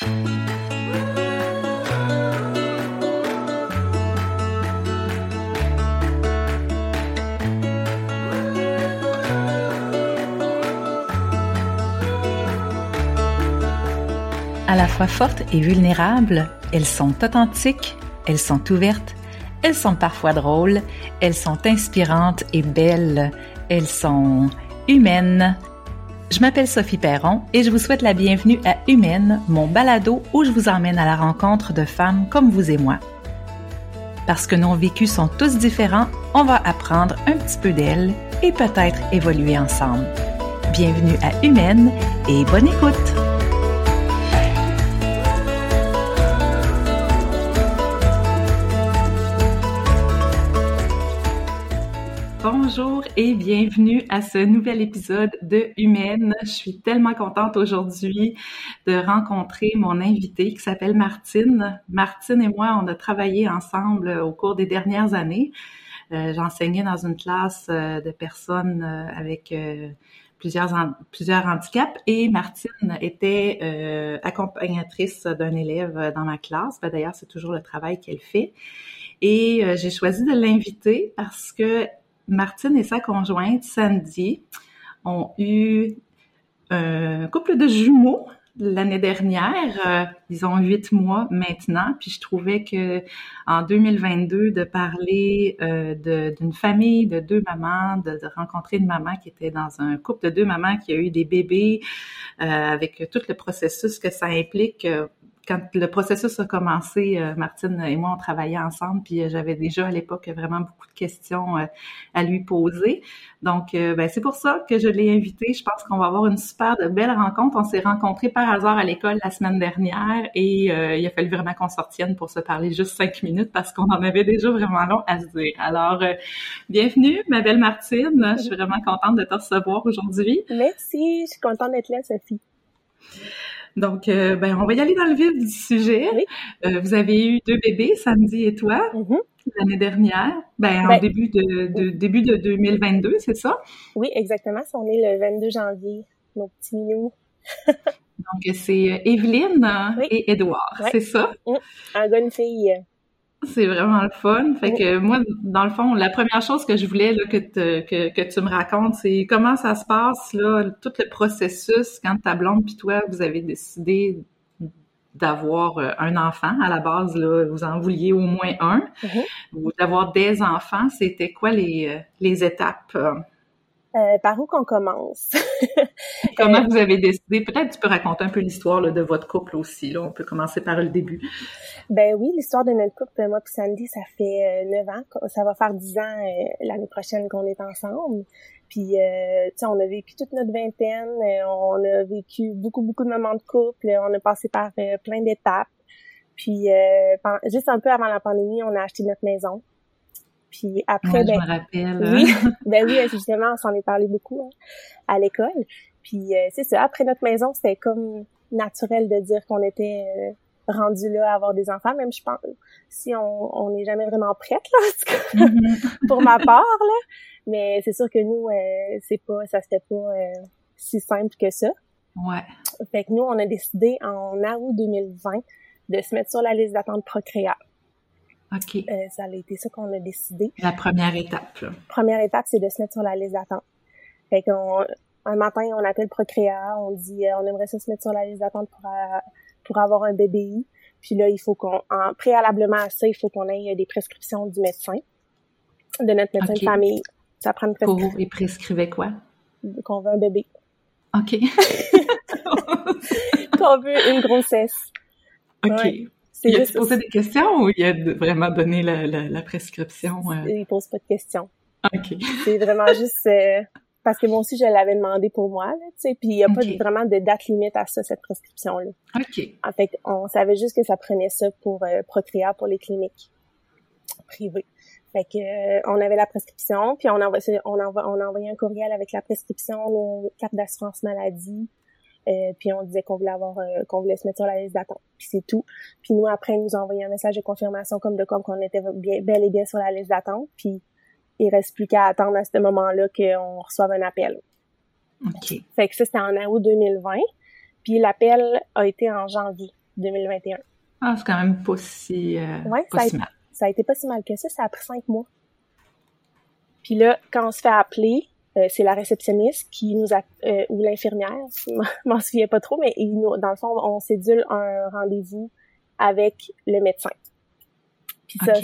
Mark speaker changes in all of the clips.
Speaker 1: À la fois fortes et vulnérables, elles sont authentiques, elles sont ouvertes, elles sont parfois drôles, elles sont inspirantes et belles, elles sont humaines. Je m'appelle Sophie Perron et je vous souhaite la bienvenue à Humaine, mon balado où je vous emmène à la rencontre de femmes comme vous et moi. Parce que nos vécus sont tous différents, on va apprendre un petit peu d'elles et peut-être évoluer ensemble. Bienvenue à Humaine et bonne écoute! Bonjour et bienvenue à ce nouvel épisode de Humaine. Je suis tellement contente aujourd'hui de rencontrer mon invitée qui s'appelle Martine. Martine et moi, on a travaillé ensemble au cours des dernières années. Euh, J'enseignais dans une classe euh, de personnes euh, avec plusieurs, plusieurs handicaps et Martine était accompagnatrice d'un élève dans ma classe. Ben, D'ailleurs, c'est toujours le travail qu'elle fait. Et j'ai choisi de l'inviter parce que Martine et sa conjointe, Sandy, ont eu un couple de jumeaux l'année dernière. Euh, ils ont huit mois maintenant, puis je trouvais que en 2022 de parler euh, d'une famille de deux mamans, de, rencontrer une maman qui était dans un couple de deux mamans qui a eu des bébés, euh, avec tout le processus que ça implique quand le processus a commencé, euh, Martine et moi, on travaillait ensemble, puis euh, j'avais déjà à l'époque vraiment beaucoup de questions euh, à lui poser. Donc, ben, c'est pour ça que je l'ai invité. Je pense qu'on va avoir une super belle rencontre. On s'est rencontrés par hasard à l'école la semaine dernière et il a fallu vraiment qu'on sortienne pour se parler juste cinq minutes parce qu'on en avait déjà vraiment long à se dire. Alors, bienvenue, ma belle Martine. Je suis vraiment contente de te recevoir aujourd'hui.
Speaker 2: Merci, je suis contente d'être là, Sophie.
Speaker 1: Donc, euh, ben, on va y aller dans le vif du sujet. Euh, vous avez eu deux bébés, Samedi et toi,
Speaker 2: mm-hmm.
Speaker 1: l'année dernière. Ben, en ben, début de, de, début de 2022, c'est ça?
Speaker 2: Oui, exactement. On est le 22 janvier, nos petits minous.
Speaker 1: Donc, c'est Evelyne et Édouard, c'est ça?
Speaker 2: Mm. Un gars, une fille.
Speaker 1: C'est vraiment le fun. Fait que moi, dans le fond, la première chose que je voulais là, que, que, que tu me racontes, c'est comment ça se passe, là, tout le processus quand ta blonde puis toi, vous avez décidé d'avoir euh, un enfant. À la base, là, vous en vouliez au moins un.
Speaker 2: Mm-hmm.
Speaker 1: Ou d'avoir des enfants, c'était quoi les, euh, les étapes?
Speaker 2: Euh, par où qu'on commence?
Speaker 1: Comment vous avez décidé? Peut-être tu peux raconter un peu l'histoire de votre couple aussi. Là. On peut commencer par le début.
Speaker 2: Ben oui, l'histoire de notre couple, moi et Sandy, ça fait euh, neuf ans. Ça va faire dix ans euh, l'année prochaine qu'on est ensemble. Puis, euh, tu sais, on a vécu toute notre vingtaine. on a vécu beaucoup, beaucoup de moments de couple. On a passé par plein d'étapes. Puis, juste un peu avant la pandémie, on a acheté notre maison. Puis après,
Speaker 1: ben, je me rappelle.
Speaker 2: Oui, ben oui, justement, on s'en est parlé beaucoup hein, à l'école. Puis euh, c'est ça, après notre maison, c'était comme naturel de dire qu'on était euh, rendu là à avoir des enfants, même je pense, si on n'est jamais vraiment prête, là, en tout cas, pour ma part, là. Mais c'est sûr que nous, euh, c'est pas, ça c'était pas si simple que ça.
Speaker 1: Ouais.
Speaker 2: Fait que nous, on a décidé en août 2020 de se mettre sur la liste d'attente Procréa.
Speaker 1: OK.
Speaker 2: Euh, ça a été ça qu'on a décidé.
Speaker 1: La première étape. Là.
Speaker 2: Première étape, c'est de se mettre sur la liste d'attente. Fait qu'on un matin, on appelle Procréa, on dit euh, on aimerait ça se mettre sur la liste d'attente pour euh, pour avoir un BBI. Puis là, il faut qu'on en préalablement à ça, il faut qu'on ait des prescriptions du médecin, de notre médecin de famille.
Speaker 1: Ça prend une prescription. Pour, il prescrivait quoi?
Speaker 2: Qu'on veut un bébé.
Speaker 1: OK.
Speaker 2: qu'on veut une grossesse.
Speaker 1: OK. Il a posé des questions ou il a vraiment donné la, la, la prescription?
Speaker 2: Euh? Il pose pas de questions.
Speaker 1: OK.
Speaker 2: C'est vraiment juste euh, parce que moi aussi je l'avais demandé pour moi, tu sais, puis il n'y a pas vraiment de date limite à ça cette prescription là.
Speaker 1: OK.
Speaker 2: En fait, on savait juste que ça prenait ça pour euh, Procréa pour les cliniques privées. Fait que euh, on avait la prescription, puis on envoie, on envoie, on a envoyé un courriel avec la prescription, nos cartes d'assurance maladie, euh, puis on disait qu'on voulait avoir euh, qu'on voulait se mettre sur la liste d'attente. Puis c'est tout. Puis nous après ils nous ont envoyé un message de confirmation comme de comme qu'on était bien, bel et bien sur la liste d'attente. Puis il reste plus qu'à attendre à ce moment-là qu'on reçoive un appel.
Speaker 1: OK.
Speaker 2: Fait que ça c'était en août 2020. Puis l'appel a été en janvier 2021.
Speaker 1: Ah, c'est quand même pas si, euh, pas
Speaker 2: ça
Speaker 1: si mal.
Speaker 2: Ça a été pas si mal que ça, ça a pris cinq mois. Puis là, quand on se fait appeler, c'est la réceptionniste qui nous a, euh, ou l'infirmière, je m'en souviens pas trop, mais il nous, dans le fond, on cédule un rendez-vous avec le médecin. Puis ça,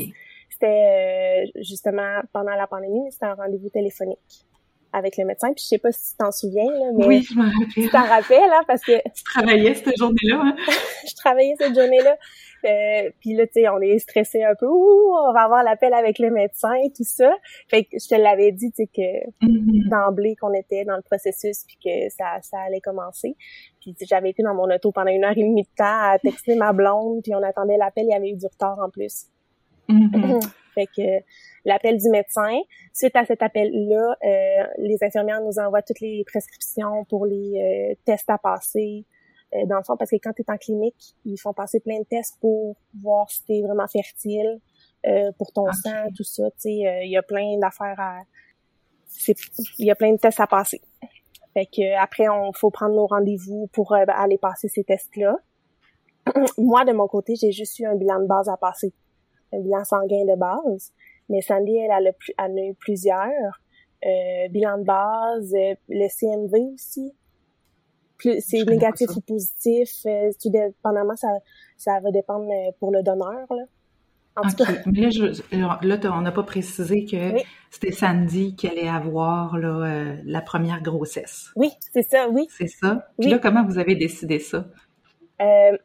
Speaker 2: c'était euh, justement pendant la pandémie, c'était un rendez-vous téléphonique avec le médecin. Puis je sais pas si tu t'en souviens, là, mais
Speaker 1: oui, je m'en rappelle.
Speaker 2: Tu t'en rappelles, hein, parce que
Speaker 1: tu travaillais cette journée-là. Hein?
Speaker 2: je travaillais cette journée-là. Euh, puis là, tu sais, on est stressé un peu. Ouh, on va avoir l'appel avec le médecin et tout ça. Fait que je te l'avais dit, tu sais, que
Speaker 1: Mm-hmm.
Speaker 2: d'emblée qu'on était dans le processus puis que ça, ça allait commencer. Puis j'avais été dans mon auto pendant une heure et demie de temps à texter ma blonde, puis on attendait l'appel. Il y avait eu du retard en plus.
Speaker 1: Mhm.
Speaker 2: fait que l'appel du médecin. Suite à cet appel-là, euh, les infirmières nous envoient toutes les prescriptions pour les euh, tests à passer. Euh, dans le fond, parce que quand tu es en clinique, ils font passer plein de tests pour voir si tu es vraiment fertile, euh, pour ton
Speaker 1: Ok.
Speaker 2: sang, tout ça. Tu sais, euh, il y a plein d'affaires à... c'est- Il y a plein de tests à passer. Fait que euh, après, on faut prendre nos rendez-vous pour aller passer ces tests-là. Moi, de mon côté, j'ai juste eu un bilan de base à passer. Un bilan sanguin de base. Mais Sandy, elle, elle, a, plus- elle en a eu plusieurs. Euh, bilan de base, euh, le CMV aussi. Plus, c'est négatif
Speaker 1: ça.
Speaker 2: ou positif. Euh, tout dépendamment, ça, ça va dépendre euh, pour le donneur. Là. En tout
Speaker 1: OK.
Speaker 2: cas,
Speaker 1: Mais là, je, là t'as- on n'a pas précisé que
Speaker 2: Oui.
Speaker 1: c'était Sandy qui allait avoir là, euh, la première grossesse.
Speaker 2: oui, c'est ça, oui.
Speaker 1: C'est ça? Puis
Speaker 2: Oui.
Speaker 1: là, comment vous avez décidé ça?
Speaker 2: Euh,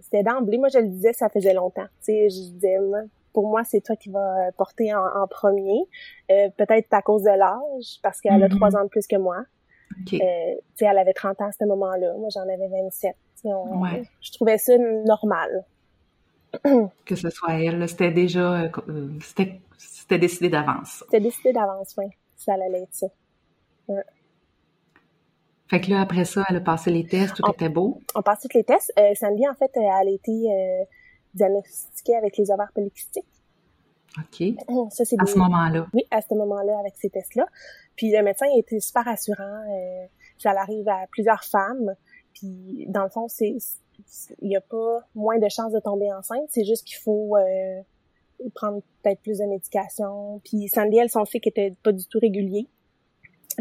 Speaker 2: c'était d'emblée. Moi, je le disais, ça faisait longtemps. Tu sais, je disais, pour moi, c'est toi qui vas porter en, en premier. Euh, Peut-être à cause de l'âge, parce qu'elle a
Speaker 1: Mhm.
Speaker 2: trois ans de plus que moi.
Speaker 1: OK.
Speaker 2: Euh, tu sais, elle avait 30 ans à ce moment-là. Moi, j'en avais 27. Tu sais, on-
Speaker 1: Ouais.
Speaker 2: Je trouvais ça normal.
Speaker 1: que ce soit elle, c'était déjà, euh, euh, c'était, décidé d'avance.
Speaker 2: C'était décidé d'avance, oui. Ça allait être ça.
Speaker 1: Fait que là, après ça, elle a passé les tests, tout
Speaker 2: On-
Speaker 1: était beau.
Speaker 2: On passe tous les tests. Euh, Sandy, en fait, elle a été euh, diagnostiquée avec les ovaires polykystiques.
Speaker 1: OK.
Speaker 2: Ça, c'est
Speaker 1: À
Speaker 2: des-
Speaker 1: ce moment-là.
Speaker 2: Oui, à ce moment-là, avec ces tests-là. Puis le médecin a été super rassurant. euh, ça arrive à plusieurs femmes. Puis dans le fond, c'est il n'y a pas moins de chances de tomber enceinte. C'est juste qu'il faut euh, prendre peut-être plus de médication. Puis Sandy, elle, son cycle était pas du tout régulier.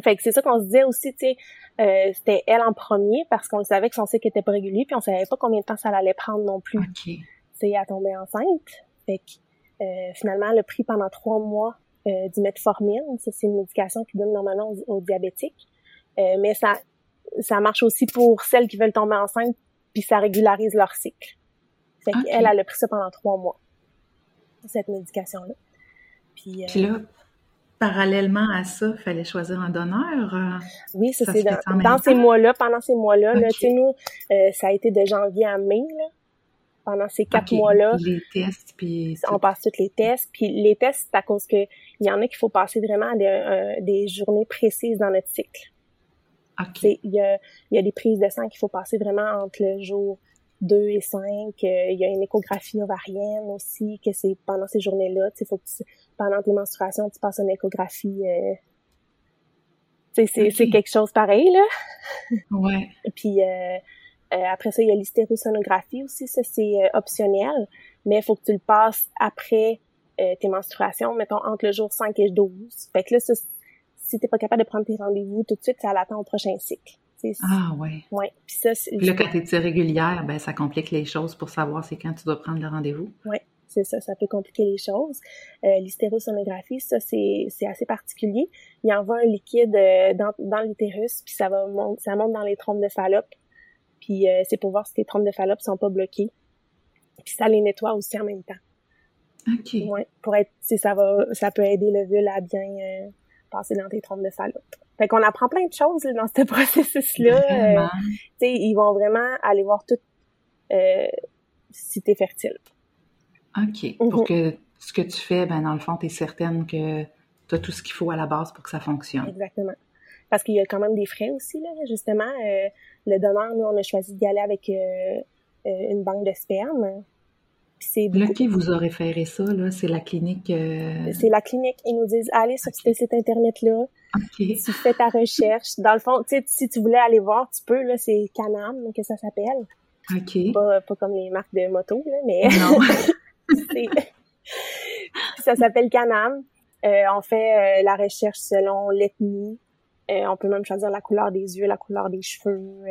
Speaker 2: Fait que c'est ça qu'on se disait aussi, tu sais, euh, c'était elle en premier parce qu'on savait que son cycle était pas régulier, puis on savait pas combien de temps ça allait prendre non plus
Speaker 1: OK.
Speaker 2: tu sais, à tomber enceinte. Fait que, euh, finalement, elle a pris pendant trois mois euh, du metformine. Ça, c'est une médication qui donne normalement aux, aux diabétiques. Euh, mais ça, ça marche aussi pour celles qui veulent tomber enceinte, puis ça régularise leur cycle. Fait
Speaker 1: Ok.
Speaker 2: qu'elle, elle a pris ça pendant trois mois, cette médication-là. Puis, euh,
Speaker 1: Puis là, parallèlement à ça, il fallait choisir un donneur. euh,
Speaker 2: oui, ça, c'est dans, ces mois-là, pendant ces mois-là, là,
Speaker 1: Ok.
Speaker 2: tu sais, nous, euh, ça a été de janvier à mai, là. Pendant ces quatre mois-là,
Speaker 1: Les tests, puis...
Speaker 2: on passe tous les tests. Puis les tests, c'est à cause que il y en a qu'il faut passer vraiment à des, euh, des journées précises dans notre cycle.
Speaker 1: OK.
Speaker 2: Tu sais, Il y a, il y a des prises de sang qu'il faut passer vraiment entre le jour 2 et 5. Euh, il y a une échographie ovarienne aussi, que c'est pendant ces journées-là. Faut que tu- pendant tes menstruations, tu passes une échographie. Euh, c'est
Speaker 1: Ok.
Speaker 2: c'est quelque chose pareil, là.
Speaker 1: Ouais.
Speaker 2: Puis euh, après ça, il y a l'hystérosonographie aussi, ça c'est euh, optionnel, mais il faut que tu le passes après euh, tes menstruations, mettons entre le jour 5 et 12. Fait que là, ça, si t'es pas capable de prendre tes rendez-vous tout de suite, ça l'attend au prochain cycle.
Speaker 1: Ah, ouais.
Speaker 2: ouais. Puis ça,
Speaker 1: Puis là, quand t'es irrégulière, ben, ça complique les choses pour savoir c'est quand tu dois prendre le rendez-vous.
Speaker 2: c'est ça, ça peut compliquer les choses. Euh, l'hystérosonographie, ça c'est c'est assez particulier. Il envoie un liquide euh, dans, dans l'utérus, puis ça va monte, ça monte dans les trompes de Fallope. Puis euh, c'est pour voir si tes trompes de Fallope sont pas bloquées. Puis ça les nettoie aussi en même temps.
Speaker 1: OK.
Speaker 2: Ouais, pour être si ça va ça peut aider l'ovule à bien euh, passer dans tes trompes de Fallope. Fait qu'on apprend plein de choses là, dans ce processus là.
Speaker 1: Vraiment.
Speaker 2: tu sais, ils vont vraiment aller voir tout euh, si t'es fertile.
Speaker 1: OK.
Speaker 2: Mhm.
Speaker 1: Pour que ce que tu fais, ben, dans le fond, tu es certaine que tu as tout ce qu'il faut à la base pour que ça fonctionne.
Speaker 2: Exactement. Parce qu'il y a quand même des frais aussi, là. Justement, euh, le donneur, nous, on a choisi d'y aller avec euh, euh, une banque de sperme. Puis c'est
Speaker 1: Là, qui vous a référé ça, là? C'est la clinique...
Speaker 2: c'est la clinique. Ils nous disent, allez sur ce site internet-là,
Speaker 1: OK.
Speaker 2: tu fais ta recherche. Dans le fond, tu sais, si tu voulais aller voir, tu peux, là, c'est Canam que ça s'appelle.
Speaker 1: OK.
Speaker 2: Pas, pas comme les marques de moto, là, mais ça s'appelle Canam. Euh, on fait euh, la recherche selon l'ethnie. Euh, on peut même choisir la couleur des yeux, la couleur des cheveux,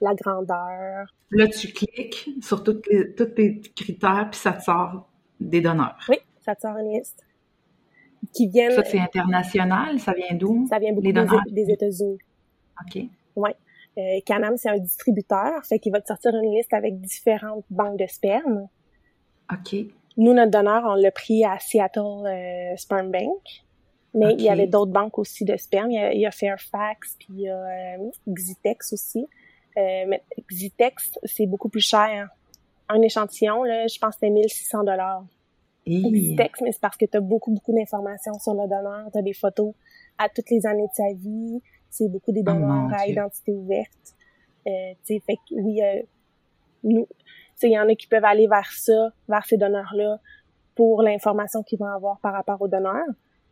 Speaker 2: la grandeur.
Speaker 1: Là, tu cliques sur tous tes critères, puis ça te sort des donneurs.
Speaker 2: Oui, ça te sort une liste. Qui viennent...
Speaker 1: Ça, c'est international? Ça vient d'où?
Speaker 2: Ça vient beaucoup des, des États-Unis.
Speaker 1: OK.
Speaker 2: Oui. Euh, Canam, c'est un distributeur, fait qu'il va te sortir une liste avec différentes banques de sperme.
Speaker 1: OK.
Speaker 2: Nous, notre donneur, on l'a pris à Seattle euh, Sperm Bank. Mais il y avait d'autres banques aussi de sperme. Il y a, Fairfax, puis il y a euh, Xitex aussi. Euh, mais Xitex, c'est beaucoup plus cher. Un échantillon, là, je pense que c'était 1600 dollars. Xitex, mais c'est parce que tu as beaucoup, beaucoup d'informations sur le donneur. Tu as des photos à toutes les années de sa vie. C'est beaucoup des oh donneurs à identité ouverte. Euh, tu sais, fait que oui, euh, nous, il y en a qui peuvent aller vers ça, vers ces donneurs-là, pour l'information qu'ils vont avoir par rapport aux donneurs.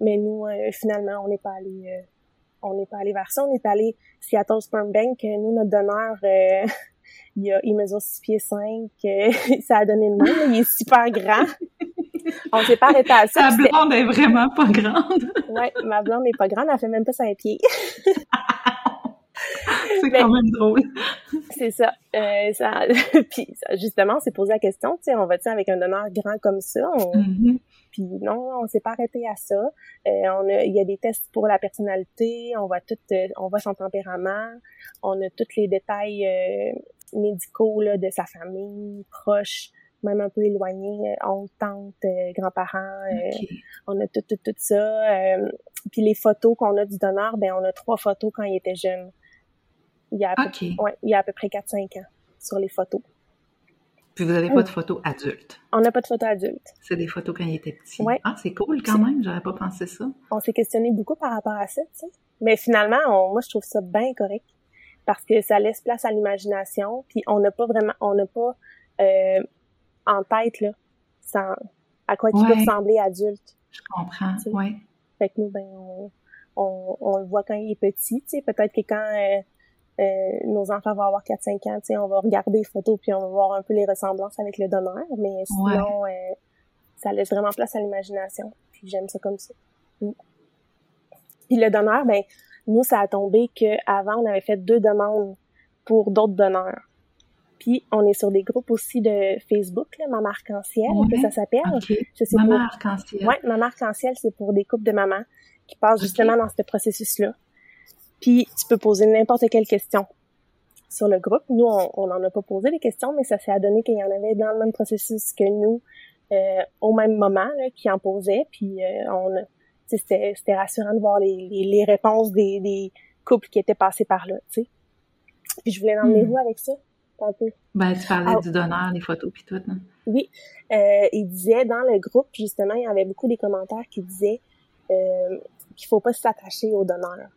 Speaker 2: Mais nous, euh, finalement, on n'est pas allé, euh, on n'est pas allé vers ça. On est allé Seattle Sperm Bank. Nous, notre donneur, euh, il, a, il mesure 6 pieds 5. ça a donné le nom. il est super grand. on s'est pas arrêté à ça.
Speaker 1: Ta blonde est vraiment pas grande.
Speaker 2: ouais, ma blonde n'est pas grande. Elle fait même pas 5 pieds.
Speaker 1: c'est quand même drôle.
Speaker 2: c'est ça. Euh, ça puis justement, on s'est posé la question, tu sais, on va-tu avec un donneur grand comme ça?
Speaker 1: Mm-hmm.
Speaker 2: Puis non, on s'est pas arrêté à ça. Euh, on a, il y a des tests pour la personnalité, on voit tout, euh, on voit son tempérament, on a tous les détails euh, médicaux là, de sa famille, proche, même un peu éloigné, oncle, tante, grands-parents. On a tout, tout, tout ça. puis les photos qu'on a du donneur, ben on a trois photos quand il était jeune. Il y a à, peu, ouais, il y a à peu près 4-5 ans sur les photos.
Speaker 1: Puis vous n'avez pas de photos adultes?
Speaker 2: On n'a pas de photos adultes.
Speaker 1: C'est des photos quand il était petit.
Speaker 2: Ouais.
Speaker 1: Ah, c'est cool quand même, j'aurais pas pensé ça.
Speaker 2: On s'est questionné beaucoup par rapport à ça, tu sais. Mais finalement, moi, je trouve ça bien correct parce que ça laisse place à l'imagination, puis on n'a pas vraiment, on n'a pas euh, en tête, là, sans, à quoi il peut ressembler adulte.
Speaker 1: Je comprends, oui.
Speaker 2: Fait que nous, ben, on, on, on, le voit quand il est petit, tu sais. Peut-être que quand... Euh, euh, nos enfants vont avoir 4-5 ans, on va regarder les photos puis on va voir un peu les ressemblances avec le donneur, mais sinon, euh, ça laisse vraiment place à l'imagination. Puis j'aime ça comme ça. Mm. Puis le donneur, ben nous, ça a tombé qu'avant, on avait fait deux demandes pour d'autres donneurs. Puis on est sur des groupes aussi de Facebook, là, Maman Arc-en-Ciel, que ça s'appelle.
Speaker 1: Maman Arc-en-Ciel.
Speaker 2: Ouais, Maman Arc-en-Ciel, c'est pour des couples de mamans qui passent justement dans ce processus-là. Puis tu peux poser n'importe quelle question sur le groupe. Nous, on n'en a pas posé des questions, mais ça s'est adonné qu'il y en avait dans le même processus que nous, euh, au même moment, là, qui en posaient. Puis euh, on c'était, c'était rassurant de voir les, les, réponses des, des, couples qui étaient passés par là, sais. Puis je voulais emmener hmm. vous avec ça, un peu.
Speaker 1: Ben, tu parlais ah. du donneur, les photos, puis tout, non?
Speaker 2: Oui. Euh, il disait, dans le groupe, justement, il y avait beaucoup des commentaires qui disaient euh, qu'il faut pas s'attacher au donneur.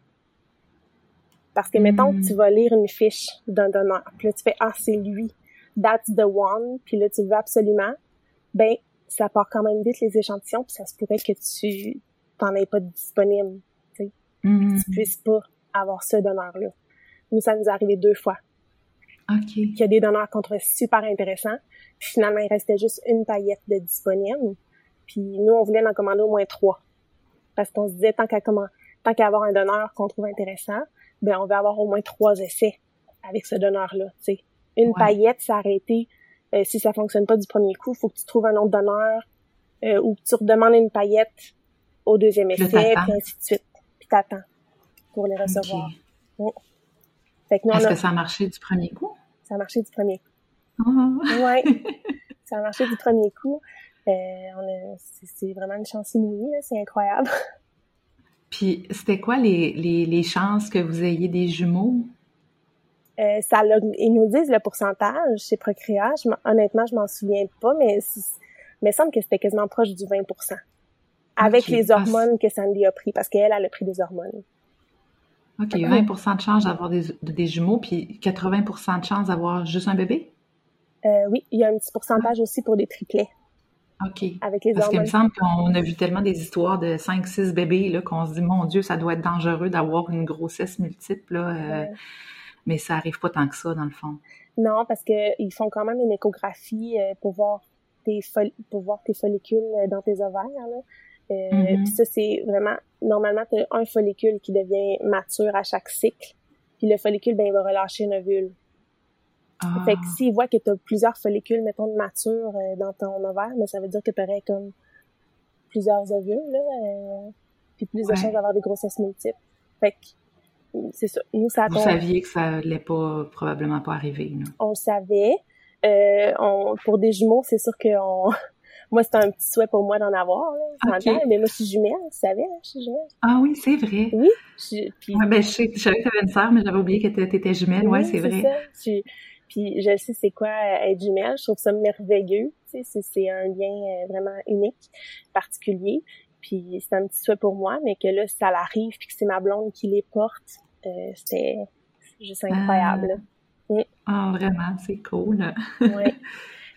Speaker 2: Parce que, mettons que tu hmm. vas lire une fiche d'un donneur, puis là, tu fais « Ah, c'est lui, that's the one », puis là, tu le veux absolument, ben, ça part quand même vite les échantillons, puis ça se pourrait que tu t'en aies pas disponible, tu sais,
Speaker 1: mm.
Speaker 2: tu puisses pas avoir ce donneur-là. Nous, ça nous est arrivé deux fois.
Speaker 1: OK.
Speaker 2: Qu'il y a des donneurs qu'on trouvait super intéressants, puis finalement, il restait juste une paillette de disponible, puis nous, on voulait en commander au moins trois. Parce qu'on se disait, tant qu'à tant qu'à avoir un donneur qu'on trouve intéressant, ben on veut avoir au moins trois essais avec ce donneur-là. sais. Une paillette, été, euh, si ça fonctionne pas du premier coup, faut que tu trouves un autre donneur euh, ou que tu redemandes une paillette au deuxième essai, puis ainsi de suite. Puis t'attends pour les recevoir.
Speaker 1: Est-ce que ça a marché du premier coup?
Speaker 2: Ça a marché du premier coup.
Speaker 1: Oh.
Speaker 2: Ouais. ça a marché du premier coup. Euh, c'est vraiment une chance inouïe, c'est incroyable.
Speaker 1: Puis, c'était quoi les, les, les, chances que vous ayez des jumeaux?
Speaker 2: Euh, ça, ils nous disent le pourcentage chez Procréa. honnêtement, je m'en souviens pas, mais, il semble que c'était quasiment proche du 20% avec les ah, hormones que Sandy a pris, parce qu'elle, elle a pris des hormones.
Speaker 1: OK, 20% de chance d'avoir des, des, jumeaux, puis 80% de chance d'avoir juste un bébé?
Speaker 2: Euh, oui, il y a un petit pourcentage aussi pour des triplets.
Speaker 1: OK. Avec les Parce qu'il me semble qu'on a vu tellement des histoires de 5-6 bébés qu'on se dit, mon Dieu, ça doit être dangereux d'avoir une grossesse multiple. Là, euh, Mais ça arrive pas tant que ça, dans le fond.
Speaker 2: Non, parce que ils font quand même une échographie euh, pour voir tes pour voir tes follicules euh, dans tes ovaires. Là. Euh, mm-hmm. Puis ça, c'est vraiment normalement tu as un follicule qui devient mature à chaque cycle. Puis le follicule, ben il va relâcher une ovule. Ah. Fait que s'il voit que tu as plusieurs follicules, mettons, de mature dans ton ovaire, mais ben, ça veut dire que tu aurais comme plusieurs ovules, là, puis plus de chances d'avoir des grossesses multiples. Fait que c'est ça. Nous, ça
Speaker 1: Vous saviez que ça allait pas, probablement pas arriver, non?
Speaker 2: On le savait. Euh, on, pour des jumeaux, c'est sûr que on... moi, c'était un petit souhait pour moi d'en avoir, là, mais moi, je suis jumelle, tu savais, hein, je suis jumelle.
Speaker 1: Ah oui, c'est vrai.
Speaker 2: Oui.
Speaker 1: Je, puis... ben, je, savais que tu avais une sœur, mais j'avais oublié que tu étais jumelle. Oui, ouais, c'est vrai.
Speaker 2: Ça. Puis je sais c'est quoi être jumelle, je trouve ça merveilleux, tu sais, c'est un lien euh, vraiment unique, particulier. Puis c'est un petit souhait pour moi, mais que là, ça l'arrive, puis que c'est ma blonde qui les porte, euh, c'était juste incroyable.
Speaker 1: Ah, mm. ah vraiment, c'est cool.
Speaker 2: oui.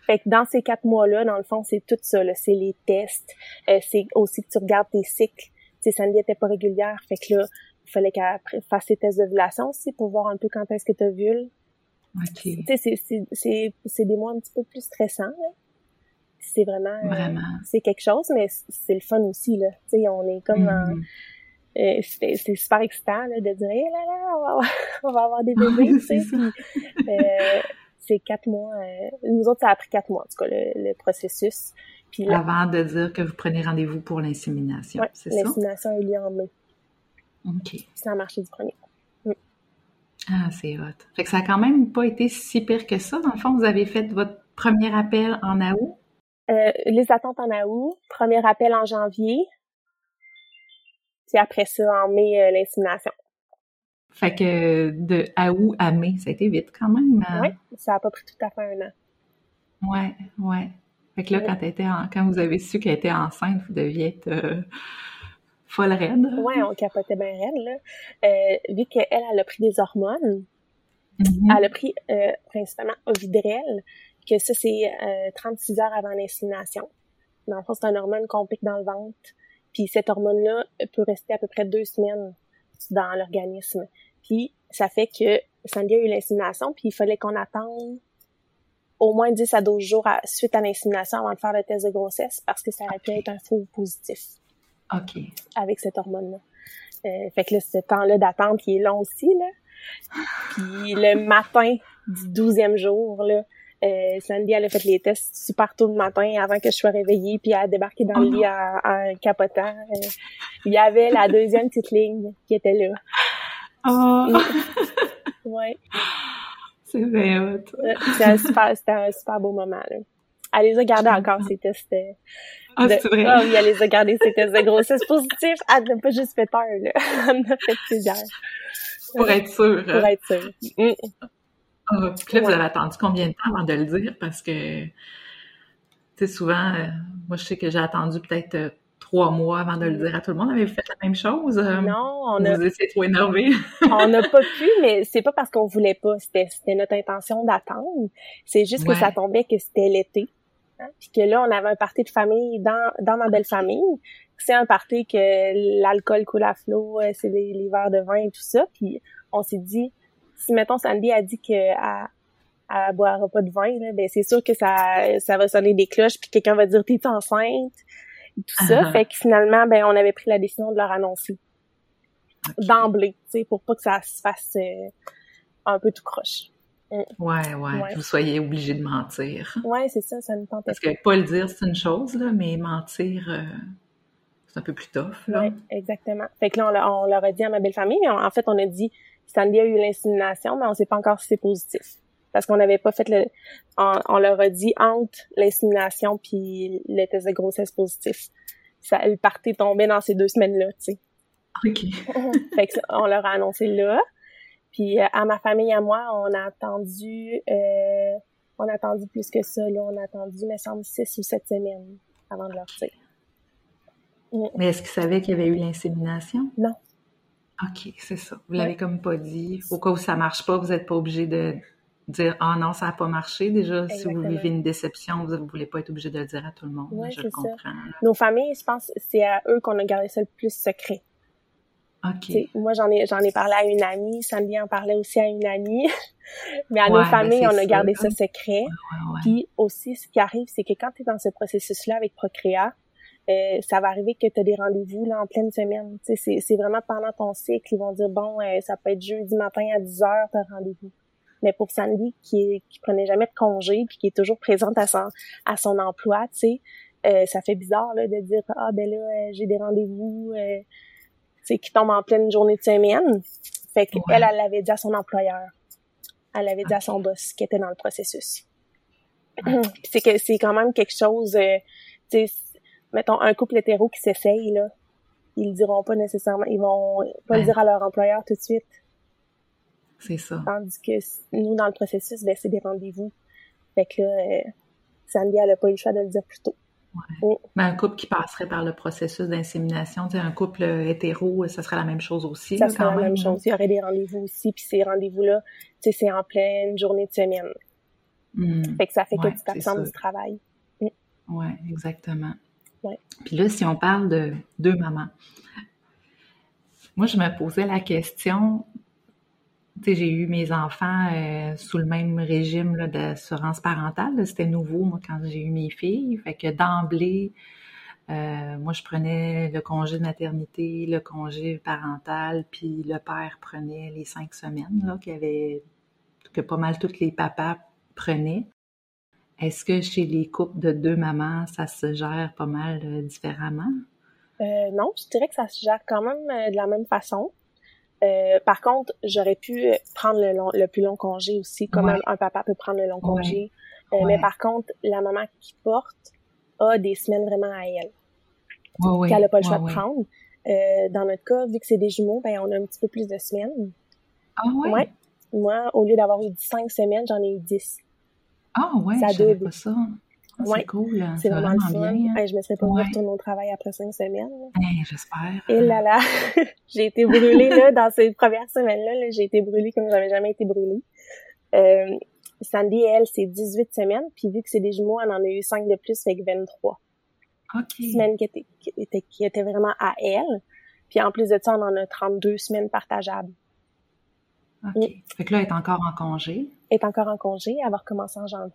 Speaker 2: Fait que dans ces quatre mois-là, dans le fond, c'est tout ça. C'est les tests. Euh, c'est aussi que tu regardes tes cycles. Tu sais, Sandy était pas régulière. Fait que là, il fallait qu'elle fasse ses tests d'ovulation aussi pour voir un peu quand est-ce que tu ovules. C'est des mois un petit peu plus stressants. C'est vraiment,
Speaker 1: euh, vraiment.
Speaker 2: c'est quelque chose mais c'est le fun aussi là on est comme mm-hmm. euh, c'est super excitant là, de dire là là on va, on va avoir des bébés tu sais euh, c'est quatre mois nous autres ça a pris quatre mois en tout cas le, processus
Speaker 1: puis avant de dire que vous prenez rendez-vous pour l'insémination c'est ça?
Speaker 2: l'insémination a eu lieu en mai
Speaker 1: ok
Speaker 2: ça a marché du premier
Speaker 1: mm. Ah c'est hot fait que ça a quand même pas été si pire que ça dans le fond vous avez fait votre premier appel en août?
Speaker 2: Euh, les attentes en août, premier appel en janvier, puis après ça, en mai, euh, l'insémination.
Speaker 1: Fait que de août à mai, ça a été vite quand même.
Speaker 2: Hein? Oui, ça a pas pris tout à fait un an.
Speaker 1: Ouais, ouais. Fait que là, quand, étais quand vous avez su qu'elle était enceinte, vous deviez être euh, folle raide.
Speaker 2: Ouais, on capotait bien raide, là. Euh, vu qu'elle, elle a pris des hormones, mm-hmm. elle a pris principalement Ovidrel, que ça, c'est 36 euh, heures avant l'insémination. Dans le fond, c'est une hormone qu'on pique dans le ventre. Puis cette hormone-là peut rester à peu près deux semaines dans l'organisme. Puis ça fait que Sandy a eu l'insémination, puis il fallait qu'on attende au moins 10 à 12 jours suite à l'insémination avant de faire le test de grossesse parce que ça aurait pu être un faux positif.
Speaker 1: OK.
Speaker 2: Avec cette hormone-là. Euh, fait que là, ce temps-là d'attente, il est long aussi, là. Puis le matin du douzième jour, là, euh, Sandy, elle a fait les tests super tôt le matin avant que je sois réveillée, puis elle a débarqué dans le oh lit en, capotant. Euh, il y avait la deuxième petite ligne qui était là.
Speaker 1: Oh.
Speaker 2: ouais.
Speaker 1: C'est bien hot.
Speaker 2: Euh, c'était un super, c'était un super beau moment, là. Elle les a gardés encore, ces tests. Euh,
Speaker 1: ah, c'est vrai?
Speaker 2: Ah oui, elle les a gardés, ces tests de grossesse positifs. Elle n'a pas juste fait peur, là. Elle en a fait plusieurs.
Speaker 1: Pour être sûre.
Speaker 2: Pour être sûre. Mm.
Speaker 1: Ah, puis là, vous avez attendu combien de temps avant de le dire? Parce que, tu sais, souvent, euh, moi, je sais que j'ai attendu peut-être euh, trois mois avant de le dire à tout le monde. Avez-vous fait la même chose?
Speaker 2: Non, on a...
Speaker 1: Vous étiez trop énervé?
Speaker 2: on n'a pas pu, mais c'est pas parce qu'on voulait pas. C'était notre intention d'attendre. C'est juste que ça tombait que c'était l'été. Hein? Puis que là, on avait un party de famille dans, dans ma belle famille. C'est un party que l'alcool coule à flot, c'est les verres de vin et tout ça. Puis on s'est dit, si mettons Sandy a dit qu'elle elle boira pas de vin, là, ben c'est sûr que ça, ça va sonner des cloches, puis quelqu'un va dire t'es enceinte, tout ça. Uh-huh. Fait que finalement, ben on avait pris la décision de leur annoncer d'emblée, tu sais, pour pas que ça se fasse euh, un peu tout croche.
Speaker 1: Mm. Ouais, ouais, que vous soyez obligé de mentir.
Speaker 2: Ouais, c'est ça, ça nous tente.
Speaker 1: Parce que pas le dire, c'est une chose, là, mais mentir, euh, c'est un peu plus tough, là.
Speaker 2: Ouais, exactement. Fait que là, on, leur a dit à ma belle famille, mais en fait, on a dit, Sandy a eu l'insémination, mais on sait pas encore si c'est positif. Parce qu'on n'avait pas fait le... On, leur a dit entre l'insémination puis le test de grossesse positif. Ça, le parti tombait dans ces deux semaines-là, tu sais.
Speaker 1: OK.
Speaker 2: fait que on leur a annoncé là. Puis euh, à ma famille, à moi, on a attendu... Euh, on a attendu plus que ça, là. On a attendu, me semble, six ou sept semaines avant de leur dire.
Speaker 1: Mais est-ce qu'ils savaient qu'il y avait eu l'insémination?
Speaker 2: Non.
Speaker 1: OK, c'est ça. Vous l'avez comme pas dit. Au cas où ça marche pas, vous n'êtes pas obligé de dire ah non ça n'a pas marché déjà si vous vivez une déception vous ne voulez pas être obligé de le dire à tout le monde
Speaker 2: Oui,
Speaker 1: je comprends
Speaker 2: nos familles je pense c'est à eux qu'on a gardé ça le plus secret
Speaker 1: OK.
Speaker 2: moi, j'en ai, j'en ai parlé à une amie, Sandy en parlait aussi à une amie. Mais à nos ben, familles, on a gardé ça secret. Puis aussi, ce qui arrive, c'est que quand tu es dans ce processus-là avec Procréa, euh, ça va arriver que tu as des rendez-vous là en pleine semaine. C'est, c'est vraiment pendant ton cycle, ils vont dire bon, euh, ça peut être jeudi matin à 10 heures, tu rendez-vous. Mais pour Sandy, qui, qui prenait jamais de congé, puis qui est toujours présente à son, à son emploi, tu sais, euh, ça fait bizarre là, de dire ah ben là euh, j'ai des rendez-vous euh, qui tombe en pleine journée de semaine. Fait qu'elle elle l'avait dit à son employeur. Elle l'avait dit à son boss qui était dans le processus. C'est que c'est quand même quelque chose euh, tu sais mettons un couple hétéro qui s'essaye là ils le diront pas nécessairement ils vont pas le dire à leur employeur tout de suite.
Speaker 1: C'est ça.
Speaker 2: Tandis que nous dans le processus ben c'est des rendez-vous. Fait que là euh, Sandy elle a pas eu le choix de le dire plus tôt
Speaker 1: mais un couple qui passerait par le processus d'insémination, un couple hétéro, ça serait la même chose aussi.
Speaker 2: Ça serait la même chose. Il y aurait des rendez-vous aussi, puis ces rendez-vous-là, c'est en pleine journée de semaine. Hmm. Fait que ça fait que tu t'absentes du travail.
Speaker 1: Oui, exactement. Puis là, si on parle de deux mamans, moi, je me posais la question, j'ai eu mes enfants euh, sous le même régime d'assurance parentale. C'était nouveau, moi, quand j'ai eu mes filles. Fait d'emblée, euh, moi, je prenais le congé de maternité, le congé parental, puis le père prenait les cinq semaines que pas mal tous les papas prenaient. Est-ce que chez les couples de deux mamans, ça se gère pas mal euh, différemment?
Speaker 2: non, je dirais que ça se gère quand même de la même façon. Euh, par contre, j'aurais pu prendre le, long, le plus long congé aussi, comme un, papa peut prendre le long congé. Euh, mais par contre, la maman qui porte a des semaines vraiment à elle. qu'elle n'a pas le choix de prendre. Euh, dans notre cas, vu que c'est des jumeaux, ben on a un petit peu plus de semaines.
Speaker 1: Ah ouais?
Speaker 2: Moi, au lieu d'avoir eu cinq semaines, j'en ai eu dix.
Speaker 1: Ah ouais, ça pas ça. C'est cool. Hein.
Speaker 2: C'est vraiment, le fun. Hein. je me serais pas ouais. retourner au travail après cinq semaines.
Speaker 1: J'espère.
Speaker 2: Et là là, j'ai été brûlée là dans ces premières semaines-là. j'ai été brûlée comme j'avais jamais été brûlée. Euh, Sandy, elle, c'est 18 semaines. Puis vu que c'est des jumeaux, elle en a eu 5 de plus, fait que 23. Semaines qui étaient, qui, étaient, qui étaient vraiment à elle. Puis en plus de ça, on en a 32 semaines partageables.
Speaker 1: OK. Fait que là, elle est encore en congé.
Speaker 2: Elle est encore en congé. Elle va recommencer en janvier.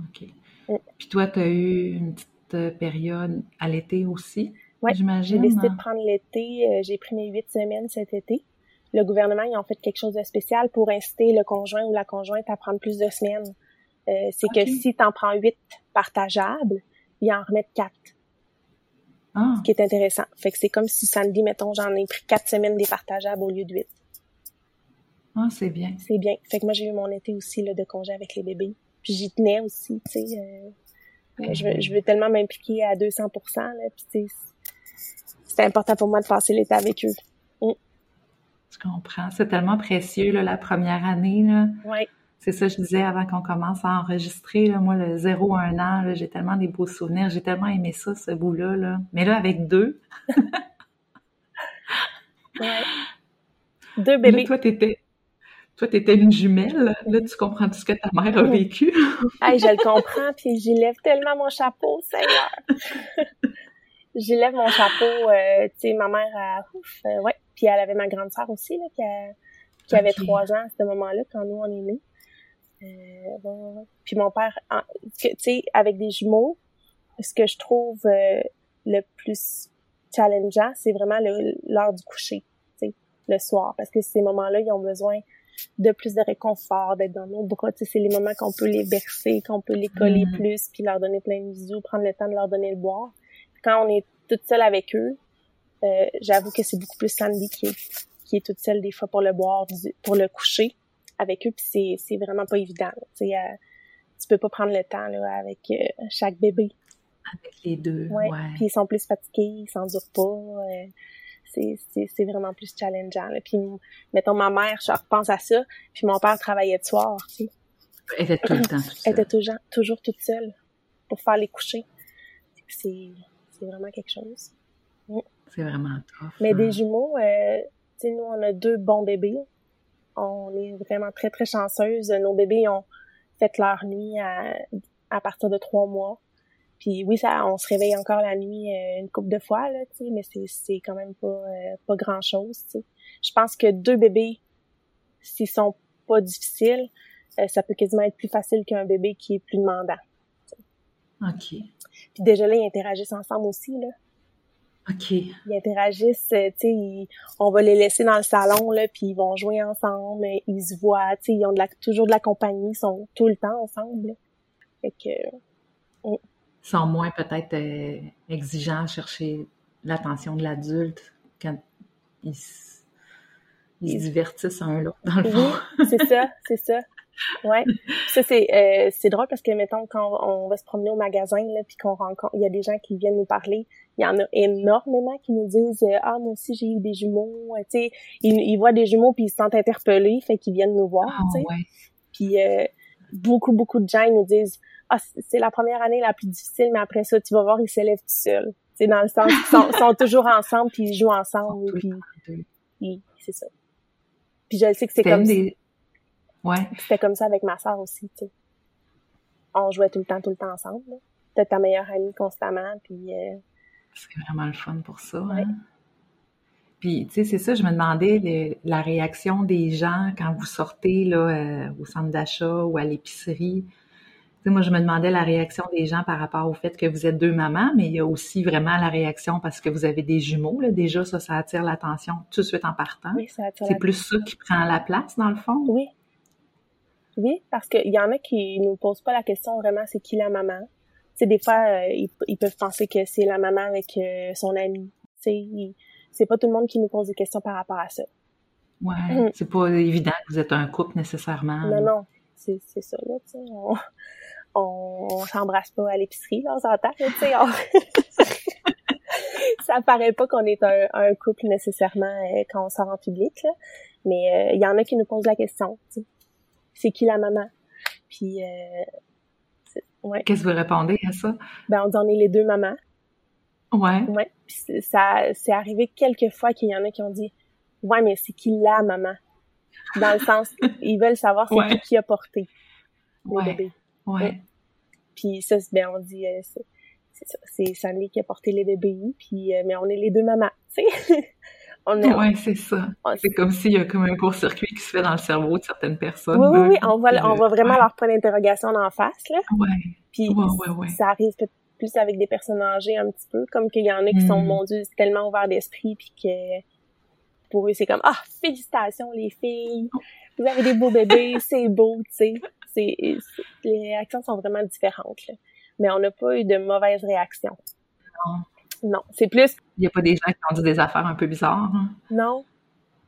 Speaker 1: OK. Puis toi, tu as eu une petite euh, période à l'été aussi, ouais, j'imagine?
Speaker 2: j'ai décidé de prendre l'été. Euh, j'ai pris mes huit semaines cet été. Le gouvernement, ils ont fait quelque chose de spécial pour inciter le conjoint ou la conjointe à prendre plus de semaines. Euh, c'est que si tu en prends huit partageables, ils en remettent quatre. Ah. Ce qui est intéressant. Fait que c'est comme si samedi, mettons, j'en ai pris quatre semaines départageables au lieu de huit.
Speaker 1: Ah, c'est bien.
Speaker 2: C'est bien. Fait que moi, j'ai eu mon été aussi là, de congé avec les bébés. Puis j'y tenais aussi, tu sais. Euh, je, veux, je veux tellement m'impliquer à 200 là, puis c'est important pour moi de passer l'été avec eux. Mm.
Speaker 1: Je comprends. C'est tellement précieux, là, la première année, là.
Speaker 2: Oui.
Speaker 1: C'est ça, je disais avant qu'on commence à enregistrer. Là, moi, le 0 à 1 an, j'ai tellement des beaux souvenirs. J'ai tellement aimé ça, ce bout-là. Là. Mais là, avec deux.
Speaker 2: ouais. Deux bébés.
Speaker 1: toi, t'étais, toi, t'étais une jumelle. Là, tu comprends tout ce que ta mère a vécu.
Speaker 2: hey, je le comprends, puis j'y lève tellement mon chapeau, Seigneur. j'y lève mon chapeau. Euh, tu sais, ma mère, a, ouf, euh, ouais. Puis elle avait ma grande sœur aussi, là, qui, qui avait trois ans à ce moment-là, quand nous, on est nés. Euh, puis mon père, tu sais, avec des jumeaux, ce que je trouve euh, le plus challengeant, c'est vraiment l'heure du coucher, tu sais, le soir. Parce que ces moments-là, ils ont besoin de plus de réconfort, d'être dans nos bras. Tu sais, c'est les moments qu'on peut les bercer, qu'on peut les coller mm. plus, puis leur donner plein de bisous, prendre le temps de leur donner le boire. Quand on est toute seule avec eux, euh, j'avoue que c'est beaucoup plus Sandy qui est, qui est toute seule des fois pour le boire, pour le coucher avec eux, puis c'est, c'est vraiment pas évident. Tu sais, euh, tu peux pas prendre le temps là, avec euh, chaque bébé.
Speaker 1: Avec les deux, ouais.
Speaker 2: Puis ils sont plus fatigués, ils s'endurent pas. C'est vraiment plus challengeant. Là. Puis, mettons, ma mère, je repense à ça, puis mon père travaillait de soir, tu sais.
Speaker 1: Elle était tout le temps toute seule.
Speaker 2: Elle était toujours, toujours toute seule pour faire les coucher. C'est vraiment quelque chose.
Speaker 1: Mm. C'est vraiment tough.
Speaker 2: Mais des hein. jumeaux, euh, tu sais, nous, on a deux bons bébés. On est vraiment très, très chanceuses. Nos bébés ont fait leur nuit à, à partir de trois mois. Puis oui, ça, on se réveille encore la nuit euh, une couple de fois, là, tu sais, mais c'est, c'est quand même pas, euh, pas grand-chose, tu sais. Je pense que deux bébés, s'ils sont pas difficiles, euh, ça peut quasiment être plus facile qu'un bébé qui est plus demandant.
Speaker 1: OK.
Speaker 2: Puis déjà là, ils interagissent ensemble aussi, là.
Speaker 1: OK.
Speaker 2: Ils interagissent, tu sais, on va les laisser dans le salon, là, puis ils vont jouer ensemble, ils se voient, tu sais, ils ont de la, toujours de la compagnie, ils sont tout le temps ensemble. Là. Fait que...
Speaker 1: Sont moins peut-être euh, exigeants à chercher l'attention de l'adulte quand ils, ils se divertissent un l'autre, dans le fond.
Speaker 2: Oui, c'est ça, c'est ça. Ouais. Ça c'est euh, c'est drôle parce que mettons quand on va se promener au magasin là puis qu'on rencontre il y a des gens qui viennent nous parler, il y en a énormément qui nous disent euh, ah moi aussi j'ai eu des jumeaux, tu sais, ils, ils, voient des jumeaux puis ils se sentent interpellés, fait qu'ils viennent nous voir, tu sais. Puis euh, beaucoup beaucoup de gens ils nous disent ah c'est la première année la plus difficile mais après ça tu vas voir ils s'élèvent tout seuls. C'est dans le sens qu'ils sont, sont, toujours ensemble puis ils jouent ensemble puis, puis c'est ça. Puis je sais que c'est comme
Speaker 1: des Ouais.
Speaker 2: C'était comme ça avec ma soeur aussi, tu sais. On jouait tout le temps, tout le temps ensemble. T'es ta meilleure amie constamment, puis... Euh...
Speaker 1: C'est vraiment le fun pour ça, ouais. hein? Puis, tu sais, c'est ça, je me demandais le, la réaction des gens quand vous sortez là euh, au centre d'achat ou à l'épicerie. Sais, moi, je me demandais la réaction des gens par rapport au fait que vous êtes deux mamans, mais il y a aussi vraiment la réaction parce que vous avez des jumeaux. Là. Déjà, ça, ça attire l'attention tout de suite en partant.
Speaker 2: Oui, ça attire
Speaker 1: C'est plus ça qui prend la place, dans le fond?
Speaker 2: Oui, oui, parce qu'il y en a qui nous posent pas la question vraiment c'est qui la maman? Tu sais, des fois, euh, ils, ils, peuvent penser que c'est la maman avec euh, son ami. Tu sais, c'est pas tout le monde qui nous pose des questions par rapport à ça.
Speaker 1: Ouais, mm. c'est pas évident que vous êtes un couple nécessairement.
Speaker 2: Non, non, c'est ça, là. On, on, s'embrasse pas à l'épicerie, là, on s'entend, tu sais. On... ça paraît pas qu'on est un, un, couple nécessairement euh, quand on sort en public, là. Mais il y en a qui nous posent la question, c'est qui la maman? Puis, euh, ouais.
Speaker 1: Qu'est-ce que vous répondez à ça?
Speaker 2: Ben, on dit on est les deux mamans.
Speaker 1: Ouais.
Speaker 2: Ouais. Puis ça, c'est arrivé quelques fois qu'il y en a qui ont dit, ouais, mais c'est qui la maman? Dans le sens, ils veulent savoir c'est
Speaker 1: ouais.
Speaker 2: qui qui a porté le
Speaker 1: ouais.
Speaker 2: bébé.
Speaker 1: Ouais.
Speaker 2: Puis ça, ben, on dit, euh, c'est Sandy qui a porté les bébés, puis, euh, mais on est les deux mamans, tu sais.
Speaker 1: Ouais, c'est ça. C'est comme s'il y a comme un court-circuit qui se fait dans le cerveau de certaines personnes.
Speaker 2: Oui, oui, oui. On voit, on voit vraiment ouais. leur point d'interrogation en face, là.
Speaker 1: Ouais.
Speaker 2: Puis,
Speaker 1: ouais, ouais, ouais.
Speaker 2: ça arrive peut-être plus avec des personnes âgées un petit peu, comme qu'il y en a qui mm. sont, mon Dieu, tellement ouverts d'esprit, puis que pour eux, c'est comme, ah, félicitations, les filles. Vous avez des beaux bébés, c'est beau, tu sais. Les réactions sont vraiment différentes, là. Mais on n'a pas eu de mauvaises réactions.
Speaker 1: Non.
Speaker 2: Non, c'est plus.
Speaker 1: Il n'y a pas des gens qui ont dit des affaires un peu bizarres. Hein?
Speaker 2: Non,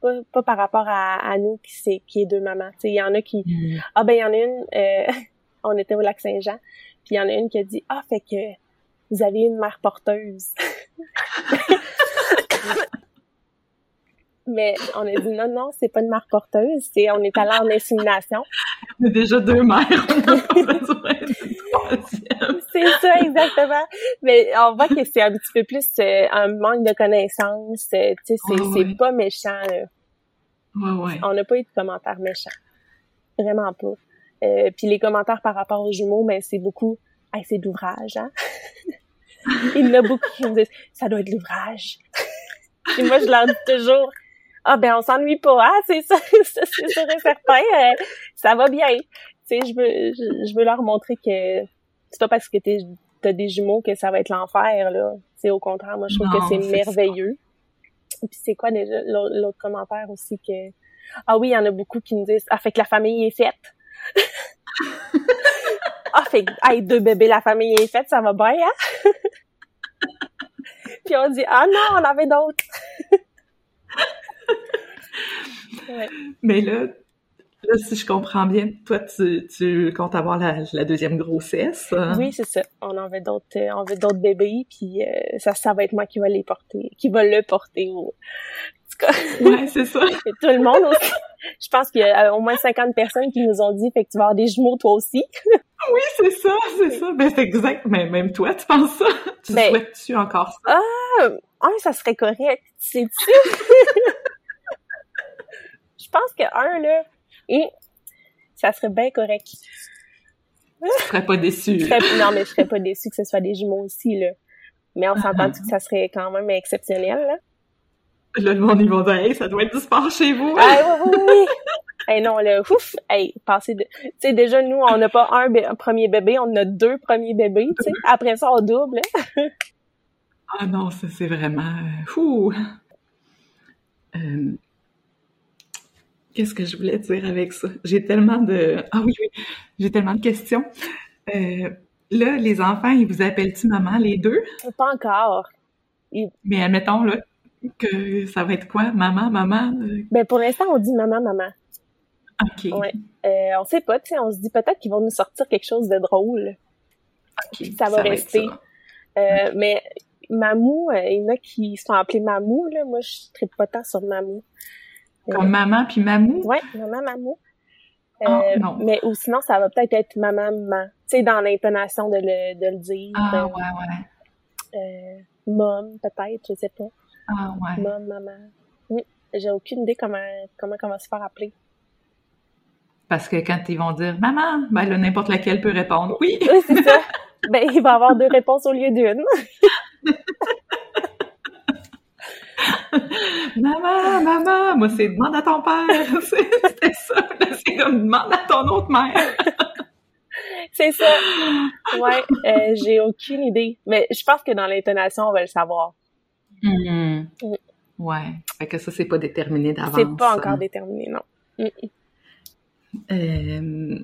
Speaker 2: pas, pas, par rapport à, à nous qui c'est qui est deux mamans. Il y en a qui. Mm. Ah ben il y en a une. Euh, on était au lac Saint-Jean, puis il y en a une qui a dit ah fait que vous avez une mère porteuse. Mais on a dit non, non, c'est pas une mère porteuse, c'est on est allé en insémination.
Speaker 1: On a déjà deux mères.
Speaker 2: c'est ça, exactement. Mais on voit que c'est un petit peu plus euh, un manque de connaissances. Euh, tu sais, c'est,
Speaker 1: ouais,
Speaker 2: pas méchant. Là.
Speaker 1: Ouais, ouais.
Speaker 2: On n'a pas eu de commentaires méchants. Vraiment pas. Euh, puis les commentaires par rapport aux jumeaux, mais ben, c'est beaucoup hey, c'est d'ouvrage, hein? Il y en a beaucoup qui me disent ça doit être l'ouvrage. Et moi, je leur dis toujours Ah ben on s'ennuie pas, hein? C'est ça, c'est sûr et certain. Euh, ça va bien. Tu sais, je veux je, je veux leur montrer que c'est pas parce que t'es t'as des jumeaux que ça va être l'enfer là. C'est au contraire, moi je trouve
Speaker 1: non,
Speaker 2: que c'est merveilleux. Et puis c'est quoi déjà l'autre commentaire aussi que ah oui, il y en a beaucoup qui me disent ah fait que la famille est faite. ah fait que hey, deux bébés, la famille est faite, ça va bien hein? puis on dit ah non, on avait d'autres.
Speaker 1: Ouais. Mais là, Là, si je comprends bien, toi, tu, tu comptes avoir la, la deuxième grossesse. Hein?
Speaker 2: Oui, c'est ça. On en veut d'autres, euh, on veut d'autres bébés, puis euh, ça, ça va être moi qui va les porter, qui va le porter au.
Speaker 1: ouais, c'est ça.
Speaker 2: Et tout le monde aussi. Je pense qu'il y a au moins 50 personnes qui nous ont dit, fait que tu vas avoir des jumeaux toi aussi.
Speaker 1: oui, c'est ça, c'est ça. Ben, c'est exact. Mais même toi, tu penses ça? Tu ben, souhaites-tu encore ça?
Speaker 2: Ah, ça serait correct. Sais-tu? Je pense que un, là, et ça serait bien correct.
Speaker 1: serais pas déçue.
Speaker 2: non, mais je serais pas déçue que ce soit des jumeaux aussi, là. Mais on s'entend que ça serait quand même exceptionnel, là?
Speaker 1: Là, le monde, ils vont dire, hey, ça doit être du sport chez vous.
Speaker 2: Ah, oui, oui, oui. hey, non, là, ouf, hey, passer de, tu sais, déjà, nous, on n'a pas un, premier bébé, on a deux premiers bébés, tu sais. Après ça, on double.
Speaker 1: ah non, ça, c'est vraiment, fou. Euh, qu'est-ce que je voulais dire avec ça? J'ai tellement de, ah oui, oui, j'ai tellement de questions. Euh, là, les enfants, ils vous appellent-tu maman, les deux?
Speaker 2: Pas encore.
Speaker 1: Mais admettons, là, que ça va être quoi? Maman, maman? Euh?
Speaker 2: Ben, pour l'instant, on dit maman, maman.
Speaker 1: OK.
Speaker 2: Ouais. Euh, on sait pas, tu sais, on se dit peut-être qu'ils vont nous sortir quelque chose de drôle.
Speaker 1: OK.
Speaker 2: Ça va rester. Mais Mamou, il y en a qui se font appeler Mamou, là. Moi, je ne pas tant sur Mamou.
Speaker 1: Comme maman puis Mamou?
Speaker 2: Ouais, maman, Mamou.
Speaker 1: Oh, non.
Speaker 2: Mais ou sinon, ça va peut-être être maman, maman. Tu sais, dans l'intonation de le, de le dire.
Speaker 1: Ah, ouais, ouais.
Speaker 2: Euh, mom, peut-être, je sais pas.
Speaker 1: Ah ouais.
Speaker 2: Maman, maman. Oui, j'ai aucune idée comment, comment on va se faire appeler.
Speaker 1: Parce que quand ils vont dire maman, ben là, n'importe laquelle peut répondre oui.
Speaker 2: Oui, c'est ça. ben, il va avoir deux réponses au lieu d'une.
Speaker 1: maman, maman, moi c'est demande à ton père. C'était ça. C'est comme demande à ton autre mère.
Speaker 2: c'est ça. Ouais, euh, j'ai aucune idée. Mais je pense que dans l'intonation, on va le savoir.
Speaker 1: Mm. Ouais. Fait que ça, c'est pas déterminé d'avance.
Speaker 2: C'est pas encore déterminé, non.
Speaker 1: Euh,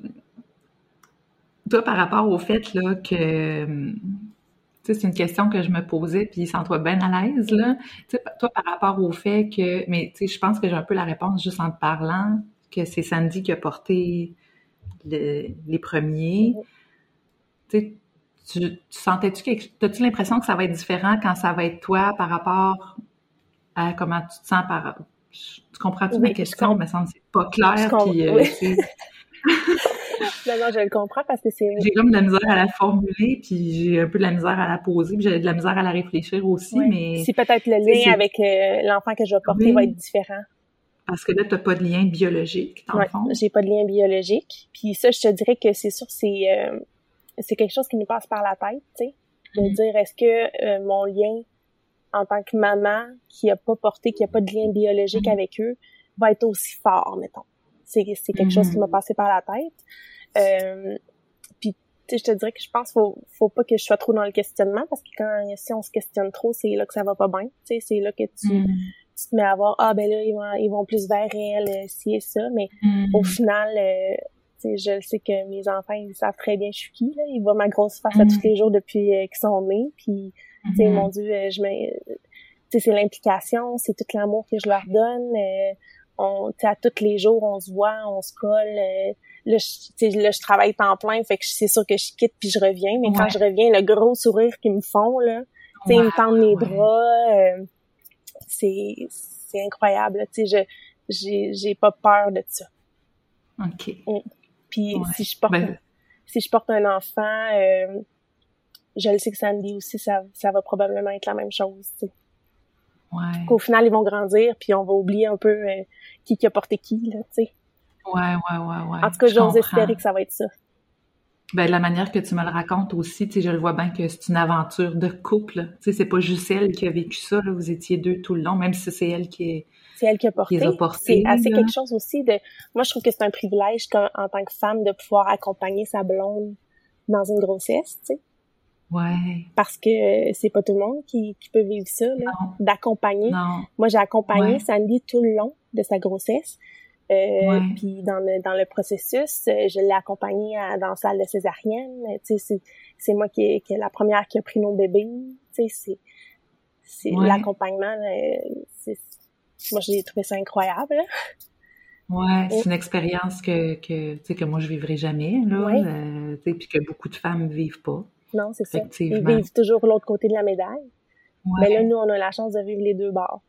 Speaker 1: toi, par rapport au fait là, que c'est une question que je me posais, puis sens-toi bien à l'aise, là. toi, par rapport au fait que, mais tu sais, je pense que j'ai un peu la réponse juste en te parlant, que c'est Sandy qui a porté les premiers. Tu tu, sentais-tu quelque As-tu l'impression que ça va être différent quand ça va être toi par rapport à comment tu te sens par. Tu comprends-tu ma question? Il me semble c'est pas clair. Puis, euh,
Speaker 2: non, non, je le comprends parce que c'est.
Speaker 1: J'ai comme de la misère à la formuler, puis j'ai un peu de la misère à la poser, puis j'ai de la misère à la réfléchir aussi, mais.
Speaker 2: Si peut-être le lien avec euh, l'enfant que je vais porter va être différent.
Speaker 1: Parce que là, tu n'as pas de lien biologique, dans
Speaker 2: ouais, J'ai pas de lien biologique. Puis ça, je te dirais que c'est sûr, c'est euh, c'est quelque chose qui nous passe par la tête, tu sais, de mm-hmm. dire est-ce que euh, mon lien en tant que maman qui a pas porté, qui a pas de lien biologique mm-hmm. avec eux, va être aussi fort, mettons. C'est quelque chose qui m'a mm-hmm. passé par la tête. Euh, puis je te dirais que je pense faut faut pas que je sois trop dans le questionnement parce que quand si on se questionne trop, c'est là que ça va pas bien. Tu sais, c'est là que tu tu te mets à voir ah ben là ils vont ils vont plus vers elle euh, ci et ça mais au final euh, je sais que mes enfants, ils savent très bien je suis qui. Là. Ils voient ma grosse face à tous les jours depuis euh, qu'ils sont nés. Puis, mm-hmm. mon Dieu, euh, je mets... c'est l'implication, c'est tout l'amour que je leur donne. Euh, on, à tous les jours, on se voit, on se colle. Euh, là, je, là, je travaille temps plein, fait que c'est sûr que je quitte puis je reviens. Mais quand je reviens, le gros sourire qu'ils me font, là, sais, ils me tendent les bras. c'est c'est incroyable. Tu sais, je j'ai pas peur de ça.
Speaker 1: OK.
Speaker 2: Mm. Puis si je porte ben si je porte un enfant, euh, je le sais que Sandy aussi, ça, ça va probablement être la même chose. Tu
Speaker 1: Ouais.
Speaker 2: Qu'au final, ils vont grandir, puis on va oublier un peu euh, qui, qui a porté qui, là, tu sais.
Speaker 1: Ouais, ouais, ouais, ouais.
Speaker 2: En tout cas, j'ose espérer que ça va être ça.
Speaker 1: Ben, la manière que tu me le racontes aussi, tu sais, je le vois bien que c'est une aventure de couple. Tu sais, c'est pas juste elle qui a vécu ça, là. Vous étiez deux tout le long, même si c'est elle qui est
Speaker 2: c'est elle qui a porté. C'est assez quelque chose aussi de. Moi, je trouve que c'est un privilège en tant que femme de pouvoir accompagner sa blonde dans une grossesse, tu sais.
Speaker 1: Ouais.
Speaker 2: Parce que c'est pas tout le monde qui, qui peut vivre ça, d'accompagner. Moi, j'ai accompagné Sandy tout le long de sa grossesse. Euh, Puis dans le dans le processus, euh, je l'ai accompagnée dans la salle de césarienne. Tu sais, c'est moi qui, qui est la première qui a pris nos bébés. Tu sais, c'est l'accompagnement. Euh, moi, j'ai trouvé ça incroyable.
Speaker 1: Ouais, c'est une expérience que, que, tu sais, que moi, je vivrai jamais, là. Euh, tu sais, puis que beaucoup de femmes vivent pas.
Speaker 2: Non, c'est ça. Ils vivent toujours l'autre côté de la médaille. Mais là, nous, on a la chance de vivre les deux bords.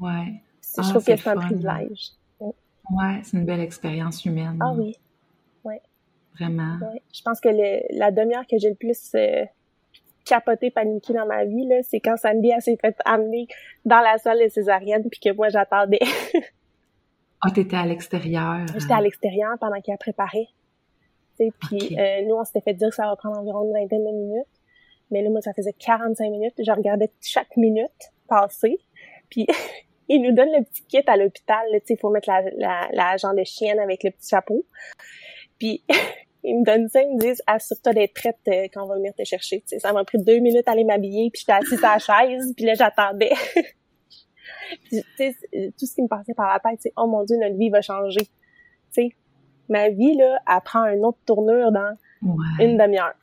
Speaker 1: Ouais.
Speaker 2: je trouve ah, que c'est un privilège.
Speaker 1: Ouais, c'est une belle expérience humaine.
Speaker 2: Ah oui. Ouais.
Speaker 1: Vraiment.
Speaker 2: Ouais. Je pense que le, la demi-heure que j'ai le plus euh, capoté, paniqué dans ma vie, c'est quand Sandy s'est fait amener dans la salle de césarienne puis que moi j'attendais.
Speaker 1: Ah, oh, t'étais à l'extérieur.
Speaker 2: J'étais à l'extérieur pendant qu'il Puis nous, on s'était fait dire que ça va prendre environ une vingtaine de minutes. Mais là, moi, ça faisait 45 minutes. Je regardais chaque minute passer. Puis il nous donne le petit kit à l'hôpital. Il faut mettre la, la, la jambe de chienne avec le petit chapeau. Puis ils me donnent ça, ils me disent assure-toi d'être prête euh, quand on va venir te chercher. Tu sais, ça m'a pris deux minutes à aller m'habiller, puis j'étais assise à la chaise, puis là j'attendais. tout ce qui me passait par la tête, c'est oh mon dieu, notre vie va changer. Tu sais, ma vie là, elle prend une autre tournure dans une demi-heure.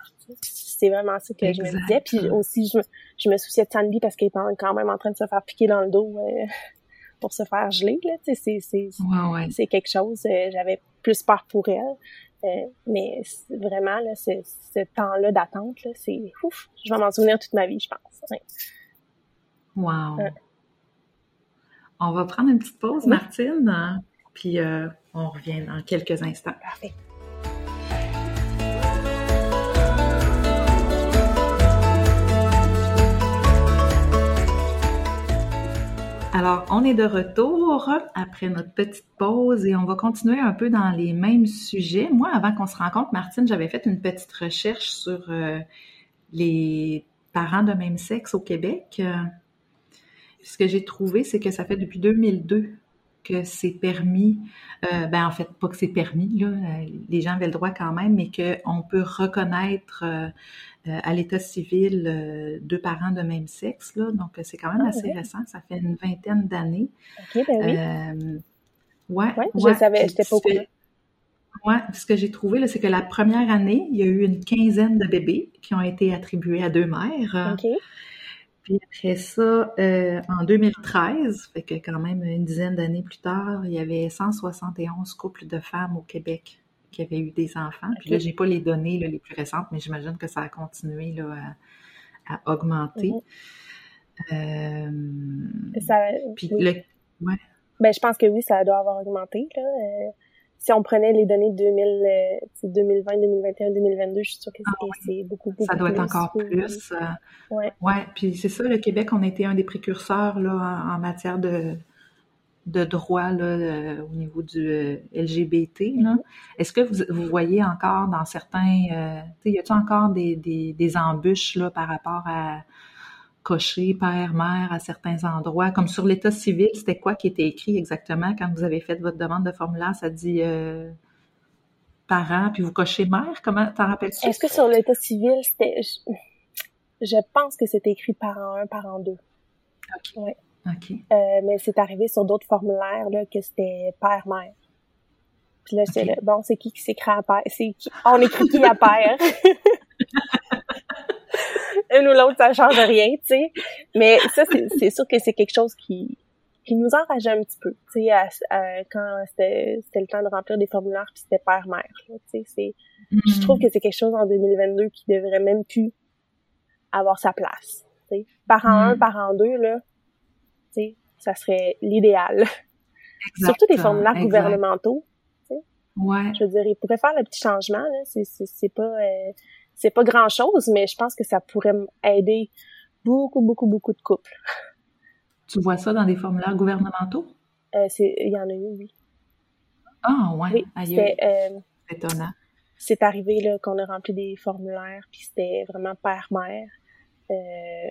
Speaker 2: C'est vraiment ça que je me disais. Puis aussi, je me, je me souciais de Sandy parce qu'elle était quand même en train de se faire piquer dans le dos euh, pour se faire geler. Là. C'est, c'est, c'est quelque chose. Euh, j'avais plus peur pour elle. Euh, mais vraiment, là, ce, ce temps-là d'attente, c'est ouf. Je vais m'en souvenir toute ma vie, je pense.
Speaker 1: Wow. On va prendre une petite pause, Martine, hein, puis on revient dans quelques instants.
Speaker 2: Parfait.
Speaker 1: Alors, on est de retour après notre petite pause et on va continuer un peu dans les mêmes sujets. Moi, avant qu'on se rencontre, Martine, j'avais fait une petite recherche sur euh, les parents de même sexe au Québec. ce que j'ai trouvé, c'est que ça fait depuis 2002 que c'est permis, euh, ben en fait pas que c'est permis là, les gens avaient le droit quand même, mais qu'on peut reconnaître euh, euh, à l'état civil euh, deux parents de même sexe là, donc c'est quand même ah, assez récent, ça fait une vingtaine d'années.
Speaker 2: Ok, ben oui.
Speaker 1: ouais,
Speaker 2: ouais, je savais, j'étais pas au courant.
Speaker 1: Ouais, ce que j'ai trouvé, c'est que la première année, il y a eu une quinzaine de bébés qui ont été attribués à deux mères. Puis après ça, euh, en 2013, fait que quand même une dizaine d'années plus tard, il y avait 171 couples de femmes au Québec qui avaient eu des enfants. Puis là, j'ai pas les données les plus récentes, mais j'imagine que ça a continué là, à, augmenter.
Speaker 2: Mm-hmm. euh, ça,
Speaker 1: puis le, ouais.
Speaker 2: Ben, je pense que oui, ça doit avoir augmenté. Là. Si on prenait les données de 2020, 2021, 2022, je suis sûre que ah c'est beaucoup, beaucoup
Speaker 1: Ça doit être encore plus.
Speaker 2: Euh, ouais.
Speaker 1: ouais. Puis c'est ça, le Québec, on a été un des précurseurs là, en, matière de, de droits là, euh, au niveau du euh, LGBT. Mm-hmm. Est-ce que vous, vous, voyez encore dans certains... Y a-t-il encore des, des, des embûches là, par rapport à cocher père, mère à certains endroits. Comme sur l'état civil, c'était quoi qui était écrit exactement? Quand vous avez fait votre demande de formulaire? Ça dit euh, parent, puis vous cochez mère? Comment t'en rappelles-tu?
Speaker 2: Est-ce que sur l'état civil, c'était... Je, pense que c'était écrit parent 1, parent 2.
Speaker 1: OK.
Speaker 2: Ouais.
Speaker 1: OK.
Speaker 2: Euh, mais c'est arrivé sur d'autres formulaires là, que c'était père-mère. Puis là, c'est bon, c'est qui qui s'écrit à père? C'est qui? On écrit qui à père? une ou l'autre, ça change rien, tu sais. Mais ça, c'est sûr que c'est quelque chose qui qui nous enrageait un petit peu, tu sais, quand c'était le temps de remplir des formulaires puis c'était père-mère, tu sais, c'est je trouve que c'est quelque chose en 2022 qui devrait même plus avoir sa place, tu sais. Parent 1, mm-hmm. parent 2 là, tu sais, ça serait l'idéal. Surtout des formulaires gouvernementaux, tu sais.
Speaker 1: Ouais.
Speaker 2: Je veux dire, ils pourraient faire le petit changement là, c'est c'est pas euh, c'est pas grand chose, mais je pense que ça pourrait aider beaucoup, beaucoup, beaucoup de couples.
Speaker 1: Tu vois ça dans des formulaires gouvernementaux?
Speaker 2: Euh, il y en a eu, oui.
Speaker 1: Ah, ouais.
Speaker 2: Oui, euh,
Speaker 1: c'est étonnant.
Speaker 2: C'est arrivé là qu'on a rempli des formulaires, puis c'était vraiment père-mère. Euh,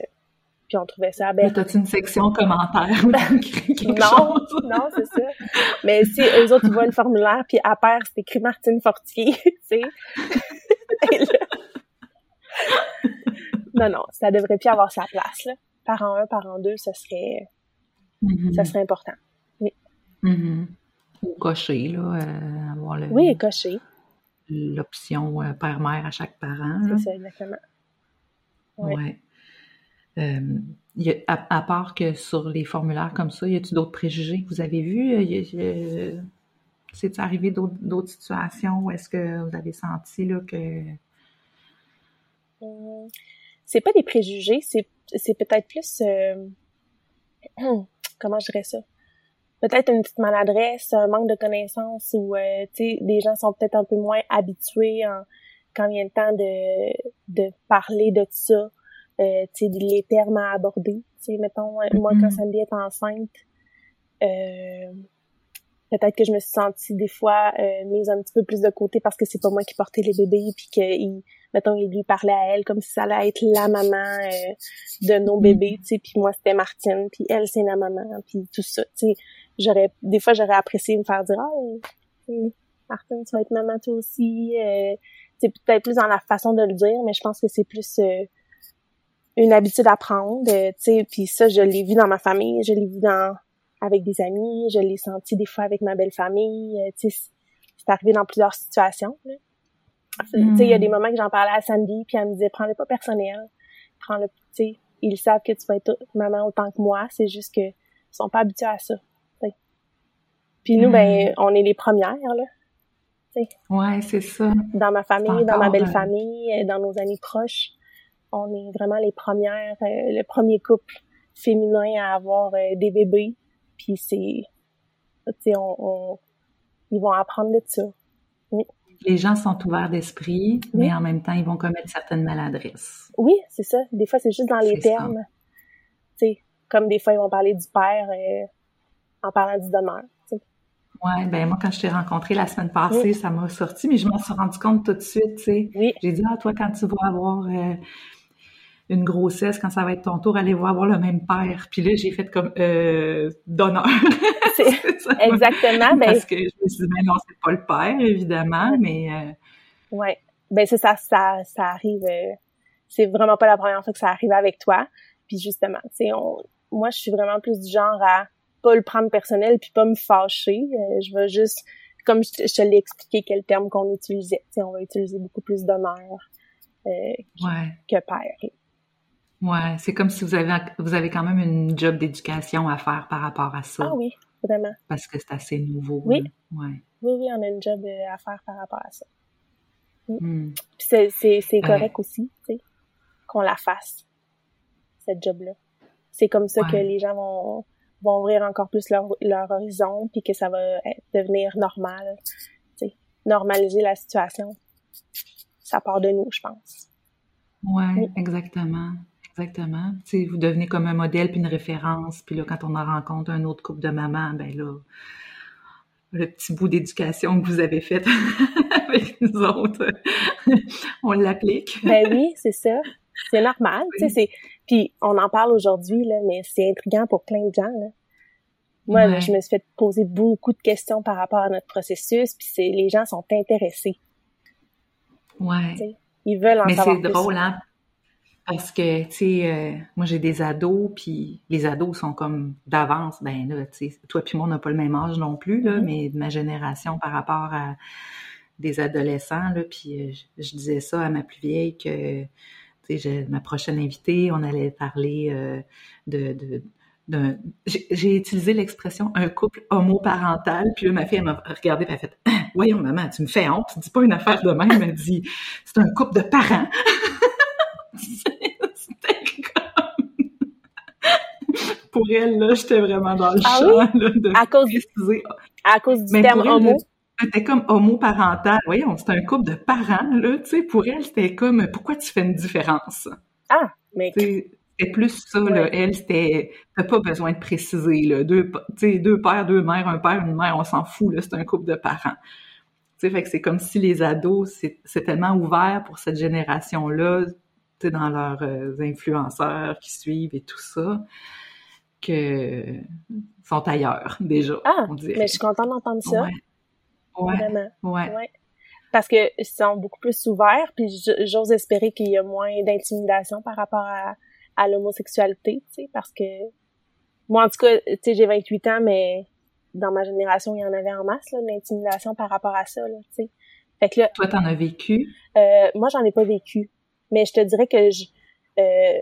Speaker 2: puis on trouvait ça
Speaker 1: aberrant. Mais t'as-tu une section commentaires
Speaker 2: Non, non, c'est ça. Mais si eux autres, ils voient le formulaire, puis à pair, c'est écrit Martine Fortier, tu sais. non, non, ça devrait plus avoir sa place. Là. Parent 1, parent 2, ça serait, mm-hmm. ça serait important. Oui.
Speaker 1: Mm-hmm. Ou cocher, là, euh, avoir le,
Speaker 2: Oui, cocher.
Speaker 1: L'option euh, père-mère à chaque parent.
Speaker 2: C'est ça, exactement.
Speaker 1: Oui. Ouais. Euh, y a, à, part que sur les formulaires comme ça, y a-t-il d'autres préjugés que vous avez vus? C'est arrivé d'autres situations où est-ce que vous avez senti là, que
Speaker 2: Hum, c'est pas des préjugés, c'est c'est peut-être plus euh, comment je dirais ça? Peut-être une petite maladresse un manque de connaissances ou euh, tu sais des gens sont peut-être un peu moins habitués en, quand vient le temps de de parler de ça euh, tu sais les termes à aborder tu sais mettons moi quand mm-hmm. Sandy est enceinte euh, peut-être que je me suis sentie des fois euh, mise un petit peu plus de côté parce que c'est pas moi qui portais les bébés puis que mettons il lui parlait à elle comme si ça allait être la maman euh, de nos mm. bébés tu sais puis moi c'était Martine puis elle c'est la maman puis tout ça tu sais j'aurais des fois j'aurais apprécié me faire dire ah Martine tu vas être maman toi aussi euh, c'est peut-être plus dans la façon de le dire mais je pense que c'est plus euh, une habitude à prendre tu sais puis ça je l'ai vu dans ma famille je l'ai vu dans avec des amis, je l'ai senti des fois avec ma belle famille, euh, tu sais, c'est arrivé dans plusieurs situations. Tu sais, il y a des hmm. moments que j'en parlais à Sandy, puis elle me disait, prends-le pas personnel, prends-le, tu sais, ils savent que tu vas être maman autant que moi, c'est juste que ils sont pas habitués à ça. Puis nous, ben, hmm. on est les premières, là.
Speaker 1: sais. Ouais, c'est ça.
Speaker 2: Dans ma famille, dans ma belle euh, famille, euh, dans nos amis proches, on est vraiment les premières, le premier couple féminin à avoir des bébés. Puis c'est, tu sais, on, ils vont apprendre de ça.
Speaker 1: Les gens sont ouverts d'esprit, mais en même temps, ils vont commettre certaines maladresses.
Speaker 2: Oui, c'est ça. Des fois, c'est juste dans les termes. Tu sais, comme des fois, ils vont parler du père euh, en parlant du donneur.
Speaker 1: Ouais, ben moi quand je t'ai rencontré la semaine passée, ça m'a sorti, mais je m'en suis rendu compte tout de suite, tu sais. Oui. J'ai dit ah toi quand tu vas avoir euh, une grossesse, quand ça va être ton tour, allez voir avoir le même père. Puis là, j'ai fait comme euh, d'honneur.
Speaker 2: exactement.
Speaker 1: Ben, Parce que je me suis dit, mais non, c'est pas le père, évidemment, mais...
Speaker 2: Euh... Ouais. Ben c'est ça, ça, ça arrive... Euh, c'est vraiment pas la première fois que ça arrive avec toi. Puis justement, tu sais, moi, je suis vraiment plus du genre à pas le prendre personnel puis pas me fâcher. Euh, je veux juste, comme je, te l'ai expliqué, quel terme qu'on utilisait. Tu sais, on va utiliser beaucoup plus d'honneur euh, que père.
Speaker 1: Ouais, c'est comme si vous avez vous avez quand même une job d'éducation à faire par rapport à ça.
Speaker 2: Ah oui, vraiment.
Speaker 1: Parce que c'est assez nouveau.
Speaker 2: Oui.
Speaker 1: Ouais.
Speaker 2: Oui, oui, on a une job euh, à faire par rapport à ça. Mm. Hmm. c'est c'est correct aussi, tu sais, qu'on la fasse cette job-là. C'est comme ça que les gens vont vont ouvrir encore plus leur leur horizon puis que ça va devenir normal, tu sais, normaliser la situation. Ça part de nous, je pense.
Speaker 1: Ouais, exactement. Exactement. Vous devenez comme un modèle puis une référence. Puis là, quand on en rencontre un autre couple de mamans, ben là, le petit bout d'éducation que vous avez fait avec nous autres, on l'applique.
Speaker 2: ben oui, c'est ça. C'est normal. Puis on en parle aujourd'hui, là, mais c'est intriguant pour plein de gens. Là. Moi, je me suis fait poser beaucoup de questions par rapport à notre processus, puis c'est les gens sont intéressés.
Speaker 1: Ouais.
Speaker 2: ils veulent en
Speaker 1: mais
Speaker 2: savoir
Speaker 1: Mais c'est drôle, hein? Parce que, tu sais, euh, moi j'ai des ados, puis les ados sont comme d'avance. Ben là, tu sais, toi puis moi on n'a pas le même âge non plus, là, mm-hmm. mais de ma génération par rapport à des adolescents, là, puis euh, je, disais ça à ma plus vieille que, tu sais, ma prochaine invitée, on allait parler euh, de, de j'ai utilisé l'expression un couple homoparental, puis là, ma fille, elle m'a regardé, et elle a fait Voyons, maman, tu me fais honte, tu dis pas une affaire de même, elle m'a dit C'est un couple de parents. pour elle, là, j'étais vraiment dans le ah champ, là, de
Speaker 2: à cause, À cause du terme homo?
Speaker 1: C'était comme homoparental. Voyons, c'est un couple de parents, là, tu sais, pour elle, c'était comme, pourquoi tu fais une différence?
Speaker 2: Ah, mais...
Speaker 1: C'était plus ça, là. Elle, c'était, t'as pas besoin de préciser, là. Deux, tu sais, deux pères, deux mères, un père, une mère, on s'en fout, là, c'est un couple de parents. Tu sais, fait que c'est comme si les ados, c'est tellement ouvert pour cette génération-là, dans leurs euh, influenceurs qui suivent et tout ça, que sont ailleurs déjà.
Speaker 2: Ah, mais je suis contente d'entendre ça.
Speaker 1: Ouais. Vraiment. Ouais.
Speaker 2: Parce que ils sont beaucoup plus ouverts, puis j'ose espérer qu'il y a moins d'intimidation par rapport à, à l'homosexualité, tu sais, parce que moi, en tout cas, tu sais, j'ai 28 ans, mais dans ma génération, il y en avait en masse, là, l'intimidation par rapport à ça, là, tu sais. Fait que là...
Speaker 1: Toi, t'en as vécu?
Speaker 2: Euh, moi, j'en ai pas vécu. Mais je te dirais que je, euh,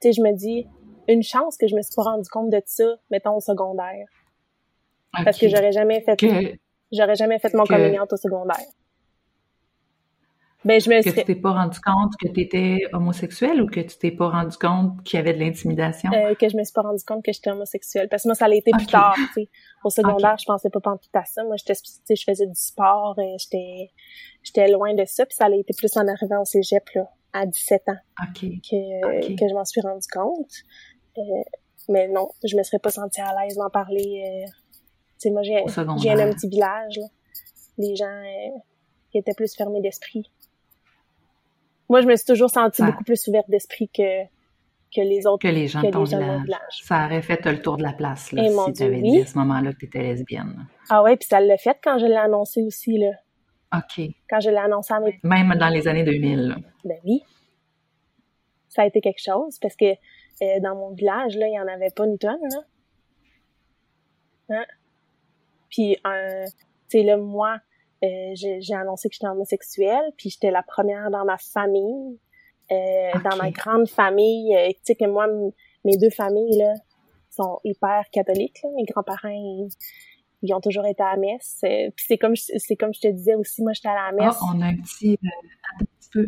Speaker 2: tu sais, je me dis, une chance que je me suis pas rendu compte de ça, mettons, au secondaire. Parce que j'aurais jamais fait, j'aurais jamais fait mon que... au secondaire.
Speaker 1: Ben, je me que tu t'es pas rendu compte que tu étais homosexuel ou que tu t'es pas rendu compte qu'il y avait de l'intimidation?
Speaker 2: Euh, que je me suis pas rendu compte que j'étais homosexuelle. Parce que moi, ça l'a été plus tard, tu sais. Au secondaire, je pensais pas tout à ça. Moi, j'étais, je faisais du sport, euh, j'étais, j'étais loin de ça. Puis ça a été plus en arrivant au cégep, là à 17 ans que, que je m'en suis rendu compte. Euh, mais non, je me serais pas sentie à l'aise d'en parler. Euh, sais, moi, j'ai j'ai un petit village, là. Les gens euh, qui étaient plus fermés d'esprit. Moi, je me suis toujours sentie beaucoup plus ouverte d'esprit que que les autres
Speaker 1: que les gens de ton village. Ça aurait fait le tour de la place là, si tu avais dit à ce moment-là que tu étais lesbienne.
Speaker 2: Ah ouais, puis ça l'a fait quand je l'ai annoncé aussi là.
Speaker 1: OK.
Speaker 2: Quand je l'ai annoncé à mes
Speaker 1: Même dans les années 2000.
Speaker 2: Ben oui. Ça a été quelque chose parce que euh, dans mon village là, il y en avait pas une tonne là. Hein? Puis euh, tu sais là moi euh, j'ai annoncé que j'étais homosexuelle, puis j'étais la première dans ma famille euh, dans ma grande famille, tu sais que moi, mes deux familles là sont hyper catholiques. Là. Mes grands-parents, ils, ont toujours été à la messe. Puis c'est comme c'est comme je te disais aussi, moi j'étais à la
Speaker 1: messe. Ah, on a un petit, un petit peu.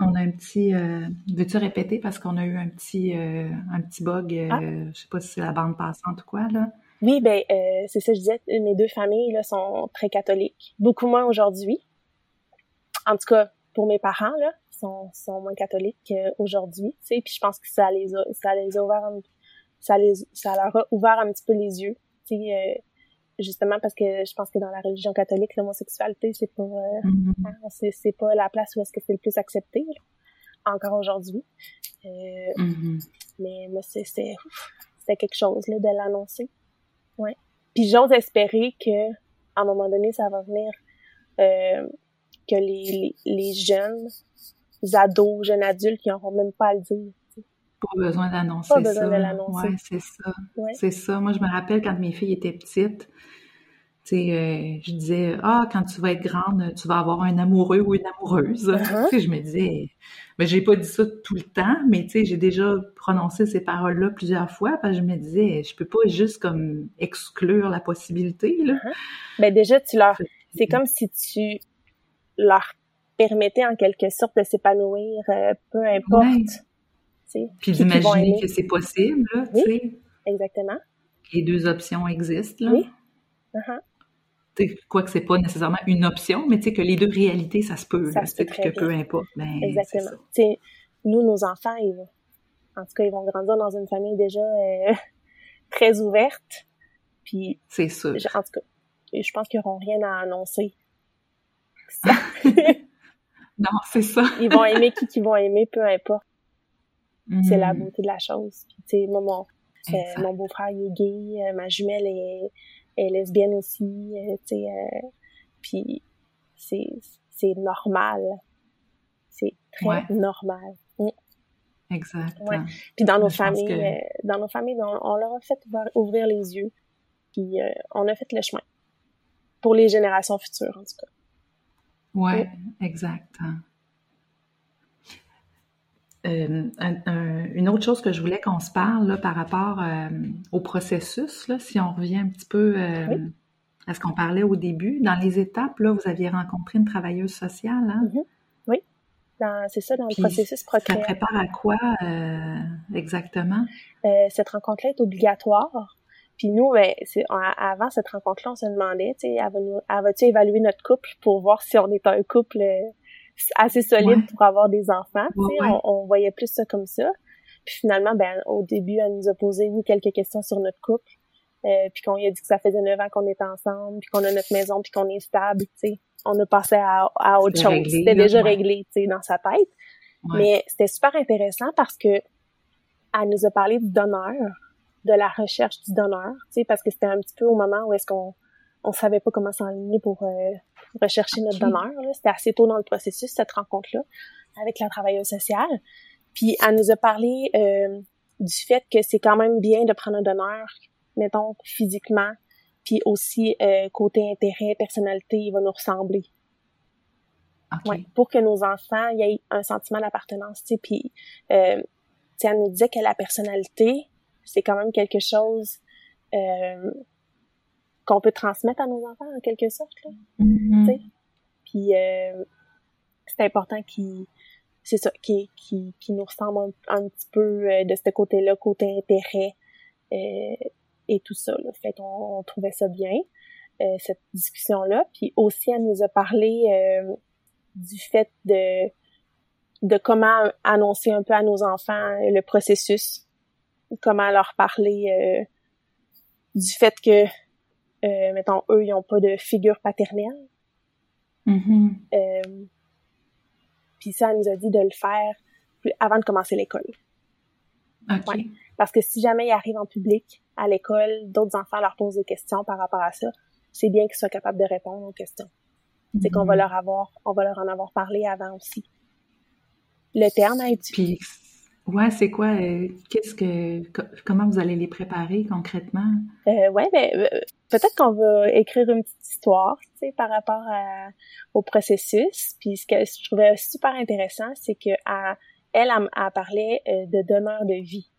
Speaker 1: On a un petit. Veux-tu répéter parce qu'on a eu un petit un petit bug. Ah. Je sais pas si c'est la bande passante ou quoi là.
Speaker 2: Oui, ben c'est ça je disais. Mes deux familles là sont très catholiques, beaucoup moins aujourd'hui. En tout cas, pour mes parents là, sont, sont moins catholiques aujourd'hui, tu sais, puis je pense que ça les a, ça les a ouvert, ça les, ça leur a ouvert un petit peu les yeux, tu sais, euh, justement parce que je pense que dans la religion catholique, l'homosexualité, c'est pas, euh, mm-hmm. hein, c'est, c'est pas la place où est-ce que c'est le plus accepté, encore aujourd'hui. Euh, mm-hmm. Mais moi, c'est, c'était quelque chose, là, de l'annoncer. Ouais. Puis j'ose espérer que, à un moment donné, ça va venir, euh, que les, les, les jeunes ados, jeunes adultes qui n'auront même pas à le dire.
Speaker 1: Pas besoin d'annoncer ça. Pas besoin de l'annoncer. Ouais, c'est ça. C'est ça. Moi, je me rappelle quand mes filles étaient petites, tu sais, euh, je disais, ah, quand tu vas être grande, tu vas avoir un amoureux ou une amoureuse. Uh-huh. Je me disais, mais j'ai pas dit ça tout le temps, mais tu sais, j'ai déjà prononcé ces paroles-là plusieurs fois, parce que je me disais, je peux pas juste comme exclure la possibilité, là.
Speaker 2: Uh-huh. Ben déjà, tu leur, c'est comme si tu leur permettait en quelque sorte de s'épanouir, euh, peu importe.
Speaker 1: Puis d'imaginer que c'est possible, là, oui, sais.
Speaker 2: exactement.
Speaker 1: Les deux options existent, là. Oui. Uh Quoi que c'est pas nécessairement une option, mais tu sais que les deux réalités, ça se peut. Ça se peut que peu importe. Ben,
Speaker 2: exactement. nous, nos enfants, ils vont, en tout cas, ils vont grandir dans une famille déjà euh, très ouverte. Puis,
Speaker 1: c'est sûr.
Speaker 2: En tout cas, je pense qu'ils n'auront rien à annoncer.
Speaker 1: Non, c'est ça.
Speaker 2: ils vont aimer qui qu'ils vont aimer, peu importe. C'est la mm. beauté de la chose. tu sais, moi, mon, euh, mon beau-frère, il est gay, euh, ma jumelle est, est lesbienne aussi, euh, tu sais, puis c'est, normal. C'est très normal. Mm.
Speaker 1: Exact.
Speaker 2: Ouais. Puis dans nos familles, dans nos familles, on, leur a fait ouvrir les yeux, puis on a fait le chemin. Pour les générations futures, en tout cas.
Speaker 1: Ouais, exact. Euh, une autre chose que je voulais qu'on se parle là, par rapport euh, au processus, là, si on revient un petit peu euh, à ce qu'on parlait au début, dans les étapes, là, vous aviez rencontré une travailleuse sociale. Hein?
Speaker 2: Mm-hmm. Oui, c'est ça, dans le processus procréatif.
Speaker 1: Ça prépare à quoi exactement?
Speaker 2: cette rencontre-là est obligatoire. Puis nous, ben, avant cette rencontre-là, on se demandait, tu sais, elle va-tu évaluer notre couple pour voir si on est un couple assez solide pour avoir des enfants, tu sais, on, voyait plus ça comme ça. Puis finalement, ben, au début, elle nous a posé, oui, quelques questions sur notre couple, euh, puis qu'on lui a dit que ça faisait neuf ans qu'on était ensemble, puis qu'on a notre maison, puis qu'on est stable, tu sais. On a passé à, à autre chose. C'était déjà réglé, tu sais, dans sa tête. Mais c'était super intéressant parce que elle nous a parlé du donneur, de la recherche du donneur, tu sais, parce que c'était un petit peu au moment où est-ce qu'on on savait pas comment s'enligner pour euh, rechercher notre donneur. C'était assez tôt dans le processus, cette rencontre-là, avec la travailleuse sociale. Puis elle nous a parlé euh, du fait que c'est quand même bien de prendre un donneur, mettons, physiquement, puis aussi euh, côté intérêt, personnalité, il va nous ressembler. Ouais, pour que nos enfants y aient un sentiment d'appartenance, puis euh, elle nous disait que la personnalité, c'est quand même quelque chose euh, qu'on peut transmettre à nos enfants en quelque sorte là. Mm-hmm. Puis euh, c'est important qu'ils c'est ça qui qui qui nous ressemble un, petit peu euh, de ce côté-là, côté intérêt euh, et tout ça. Là. Fait qu'on on trouvait ça bien euh, cette discussion-là. Puis aussi elle nous a parlé du fait de de comment annoncer un peu à nos enfants le processus comment leur parler euh, du fait que euh, mettons, eux, ils n'ont pas de figure paternelle.
Speaker 1: Mm-hmm.
Speaker 2: Euh, puis ça, elle nous a dit de le faire avant de commencer l'école. Ouais. Parce que si jamais ils arrivent en public à l'école, d'autres enfants leur posent des questions par rapport à ça, c'est bien qu'ils soient capables de répondre aux questions. C'est qu'on va
Speaker 1: Mhm.
Speaker 2: leur avoir, on va leur en avoir parlé avant aussi. Le terme à utiliser.
Speaker 1: Puis, ouais, c'est quoi, euh, qu'est-ce que, co- comment vous allez les préparer concrètement?
Speaker 2: Euh, ouais, ben, euh, peut-être qu'on va écrire une petite histoire, tu sais, par rapport à- au processus. Puis ce que je trouvais super intéressant, c'est que à- elle, elle, elle parlait euh, de donneurs de vie,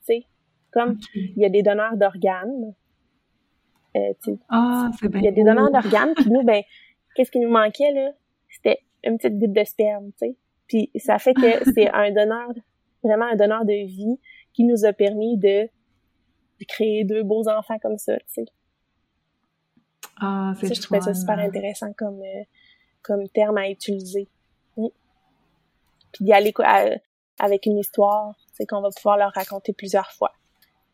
Speaker 2: tu sais, comme il y a des donneurs d'organes. Euh, tu sais,
Speaker 1: Ah, c'est bien
Speaker 2: il y a des donneurs d'organes, puis nous, ben, qu'est-ce qui nous manquait, là? C'était une petite goutte de sperme, tu sais. Puis ça fait que c'est un donneur, vraiment un donneur de vie qui nous a permis de, de créer deux beaux enfants comme ça, tu sais.
Speaker 1: Ah,
Speaker 2: Ça,
Speaker 1: c'est
Speaker 2: je trouvais ça super intéressant comme, euh, comme terme à utiliser. Mm. Puis d'y aller quoi, à- avec une histoire, c'est qu'on va pouvoir leur raconter plusieurs fois.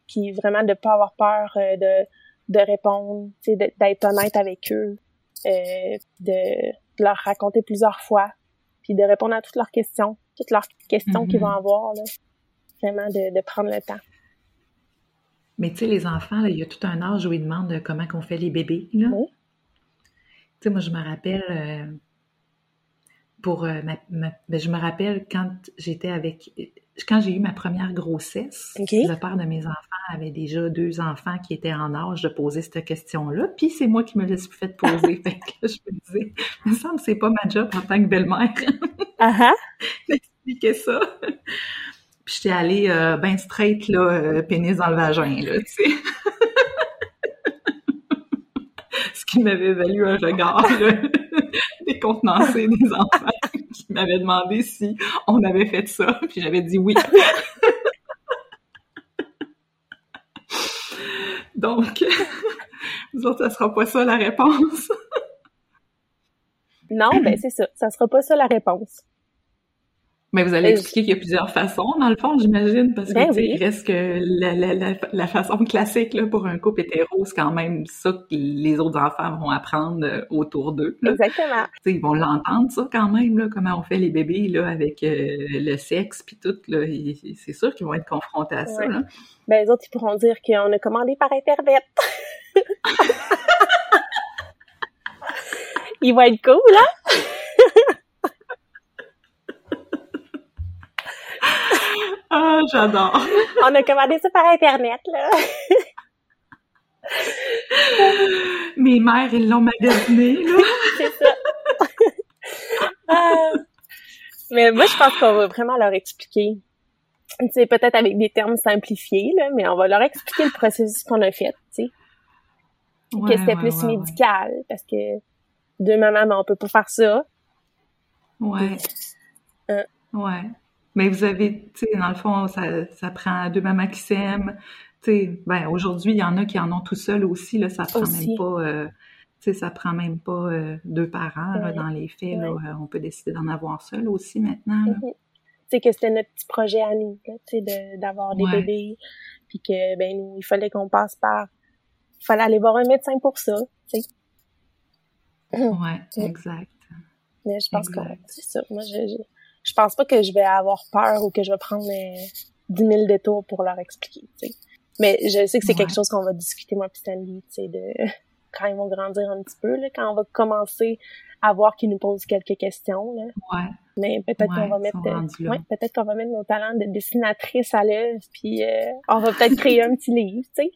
Speaker 2: Puis vraiment de pas avoir peur euh, de, de répondre, tu sais, de- d'être honnête avec eux, euh, de, de leur raconter plusieurs fois, puis de répondre à toutes leurs questions, toutes leurs questions qu'ils vont avoir, là. Vraiment de, de prendre le temps.
Speaker 1: Mais tu sais, les enfants, là, il y a tout un âge où ils demandent comment qu'on fait les bébés, là.
Speaker 2: Oui.
Speaker 1: Tu sais, moi, je me rappelle, euh, pour euh, ma, ma- ben, je me rappelle quand j'étais avec, quand j'ai eu ma première grossesse,
Speaker 2: OK.
Speaker 1: le père de mes enfants avait déjà deux enfants qui étaient en âge de poser cette question-là, puis c'est moi qui me l'ai fait poser. fait que là, je me disais, il me semble que c'est pas ma job en tant que belle-mère
Speaker 2: Ah ah!
Speaker 1: d'expliquer ça. Puis j'étais allée euh, ben straight, là, euh, pénis dans le vagin, là, tu sais. Ce qui m'avait valu un regard, décontenancé des enfants qui m'avaient demandé si on avait fait ça, puis j'avais dit oui. Donc, vous autres, ça sera pas ça la réponse.
Speaker 2: Non, ben c'est ça. Ça sera pas ça la réponse.
Speaker 1: Mais vous allez expliquer qu'il y a plusieurs façons, dans le fond, j'imagine, parce que
Speaker 2: Ben oui.
Speaker 1: il reste que la, la, la, la façon classique là, pour un couple hétéro, c'est quand même ça que les autres enfants vont apprendre euh, autour d'eux. là.
Speaker 2: Exactement.
Speaker 1: Ils vont l'entendre, ça, quand même, là, comment on fait les bébés là, avec euh, le sexe puis tout. là. C'est sûr qu'ils vont être confrontés à ça. Là.
Speaker 2: Ben, les autres, ils pourront dire qu'on a commandé par Internet. Il va être cool, hein?
Speaker 1: Ah, j'adore!
Speaker 2: On a commandé ça par Internet, là.
Speaker 1: Mes mères, ils l'ont magasiné, là.
Speaker 2: C'est ça. Ah. Mais moi, je pense qu'on va vraiment leur expliquer. Tu sais, peut-être avec des termes simplifiés, là, mais on va leur expliquer le processus qu'on a fait, tu sais.
Speaker 1: Ouais,
Speaker 2: que c'était
Speaker 1: ouais,
Speaker 2: plus
Speaker 1: ouais,
Speaker 2: médical, parce que deux mamans, ben, on peut pas faire ça.
Speaker 1: Ouais.
Speaker 2: Euh.
Speaker 1: Ouais. Mais vous avez, tu sais, dans le fond, ça, ça prend deux mamans qui s'aiment. Tu sais, ben, aujourd'hui, il y en a qui en ont tout seuls aussi, là. Ça prend
Speaker 2: Aussi.
Speaker 1: même pas, euh, tu sais, ça prend même pas euh, deux parents, là, dans les faits, là. Euh, On peut décider d'en avoir seul aussi maintenant, là.
Speaker 2: Mhm. Tu sais, que c'était notre petit projet à nous, sais, de- d'avoir des
Speaker 1: Ouais.
Speaker 2: bébés, puis que, ben, nous, il fallait qu'on passe par... Il fallait aller voir un médecin pour ça, tu sais.
Speaker 1: Ouais, exact.
Speaker 2: Mais je pense que
Speaker 1: Exact.
Speaker 2: c'est ça. Moi, je, je, je pense pas que je vais avoir peur ou que je vais prendre 10 000 détours pour leur expliquer, tu sais. Mais je sais que c'est
Speaker 1: Ouais.
Speaker 2: quelque chose qu'on va discuter, moi puis Stanley, tu sais, de quand ils vont grandir un petit peu, là, quand on va commencer à voir qu'ils nous posent quelques questions, là.
Speaker 1: Ouais.
Speaker 2: Mais peut-être
Speaker 1: Ouais,
Speaker 2: qu'on va mettre, euh, ouais, peut-être qu'on va mettre nos talents de dessinatrice à l'œuvre, puis euh, on va peut-être créer un petit livre, tu sais.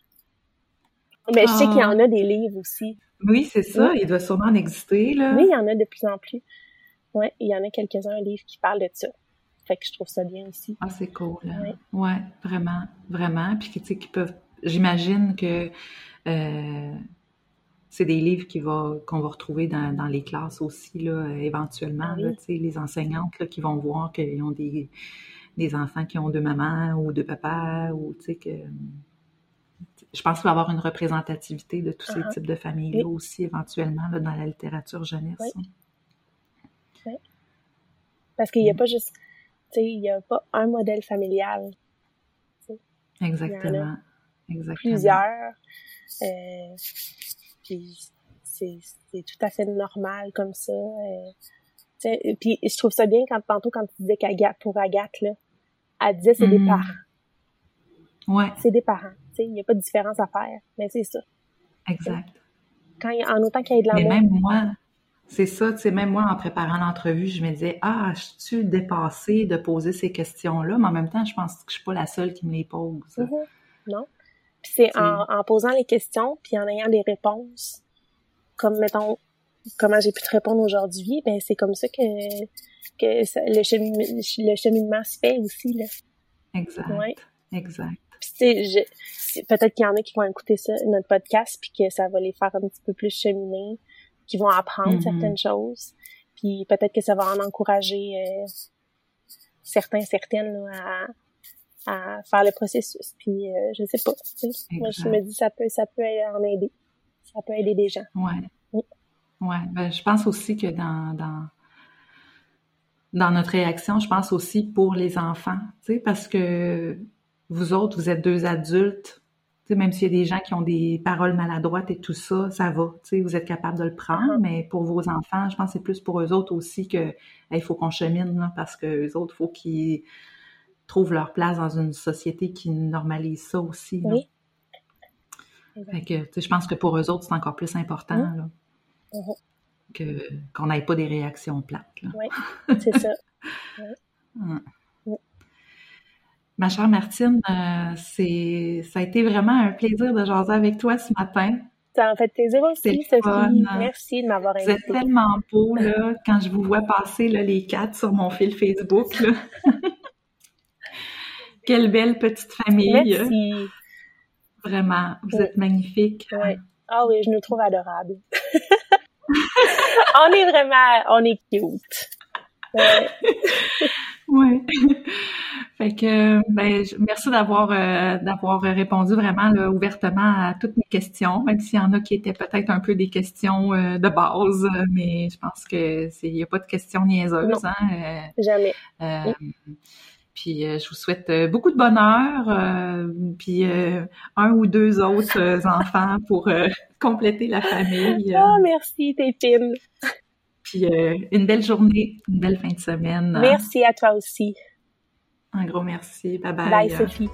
Speaker 2: Mais je sais
Speaker 1: Ah.
Speaker 2: qu'il y en a des livres aussi.
Speaker 1: Oui, c'est ça. Il doit sûrement en exister, là.
Speaker 2: Oui, il y en a de plus en plus. Ouais, il y en a quelques-uns, un livre qui parle de ça. Fait que je trouve ça bien aussi.
Speaker 1: Ah, c'est cool. hein.
Speaker 2: Ouais.
Speaker 1: Ouais, vraiment, vraiment. Puis, tu sais, qu'ils peuvent. J'imagine que euh, c'est des livres qui va, qu'on va retrouver dans, dans les classes aussi, là, éventuellement.
Speaker 2: Ah oui.
Speaker 1: là, tu sais, les enseignantes là, qui vont voir qu'ils ont des, des enfants qui ont deux mamans ou deux papas, ou tu sais, que. Je pense qu'il va y avoir une représentativité de tous ces
Speaker 2: Ah.
Speaker 1: types de familles-là
Speaker 2: Oui.
Speaker 1: aussi, éventuellement, là, dans la littérature jeunesse.
Speaker 2: Oui. Parce qu'il y a
Speaker 1: Mm.
Speaker 2: pas juste, tu sais, il y a pas un modèle familial.
Speaker 1: Exactement. Exactement.
Speaker 2: Plusieurs. Euh, puis c'est tout à fait normal comme ça. Euh, puis je trouve ça bien quand tantôt quand tu disais qu'Agathe, pour Agathe, là, elle disait c'est des mm. parents.
Speaker 1: Ouais.
Speaker 2: C'est des parents. Il n'y a pas de différence à faire, mais c'est ça.
Speaker 1: Exact.
Speaker 2: Quand, en autant qu'il y ait de l'amour.
Speaker 1: Mais même moi, c'est ça, tu sais, même moi, en préparant l'entrevue, je me disais, ah, je suis dépassée de poser ces questions-là, mais en même temps, je pense que je suis pas la seule qui me les pose.
Speaker 2: Mm-hmm. Non. Puis c'est en, en, posant les questions, puis en ayant des réponses, comme, mettons, comment j'ai pu te répondre aujourd'hui, ben c'est comme ça que, que le, cheminement, le cheminement se fait aussi, là.
Speaker 1: Exact. Exact.
Speaker 2: Puis, peut-être qu'il y en a qui vont écouter ça, notre podcast, puis que ça va les faire un petit peu plus cheminer qui vont apprendre mm-hmm. certaines choses. Puis peut-être que ça va en encourager euh, certains, certaines à, à faire le processus. Puis euh, je sais pas. Moi, je me dis ça peut, ça peut en aider. Ça peut aider des gens.
Speaker 1: Ouais. Ouais. Ben, je pense aussi que dans, dans dans notre réaction, je pense aussi pour les enfants, tu sais, parce que vous autres, vous êtes deux adultes, même s'il y a des gens qui ont des paroles maladroites et tout ça, ça va. Vous êtes capable de le prendre, uh-huh. mais pour vos enfants, je pense que c'est plus pour eux autres aussi que il faut qu'on chemine parce que les autres, il faut qu'ils trouvent leur place dans une société qui normalise ça aussi. Oui. Fait que, je pense que pour eux autres, c'est encore plus important là, uh-huh. que qu'on n'ait pas des réactions plates.
Speaker 2: Oui, c'est ça.
Speaker 1: Hum. Ma chère Martine, euh, c'est ça a été vraiment un plaisir de jaser avec toi ce matin.
Speaker 2: Ça en fait plaisir aussi, Sophie. Merci de m'avoir invité.
Speaker 1: Vous êtes tellement beau, là, quand je vous vois passer là, les quatre sur mon fil Facebook. Là. Quelle belle petite famille.
Speaker 2: Merci.
Speaker 1: Vraiment, vous êtes magnifique.
Speaker 2: Oui. Ah oui, je nous trouve adorables. on est vraiment, on est cute.
Speaker 1: Oui. fait que ben, merci d'avoir euh, d'avoir répondu vraiment là, ouvertement à toutes mes questions, même s'il y en a qui étaient peut-être un peu des questions euh, de base, mais je pense que c'est il y a pas de questions niaiseuses. Hein,
Speaker 2: euh, Jamais.
Speaker 1: Puis je vous souhaite beaucoup de bonheur, puis un ou deux autres enfants pour compléter la famille.
Speaker 2: Ah, oh, merci, t'es fine.
Speaker 1: Puis euh, une belle journée, une belle fin de semaine.
Speaker 2: Merci à toi aussi.
Speaker 1: Un gros merci. Bye bye.
Speaker 2: Bye Sophie.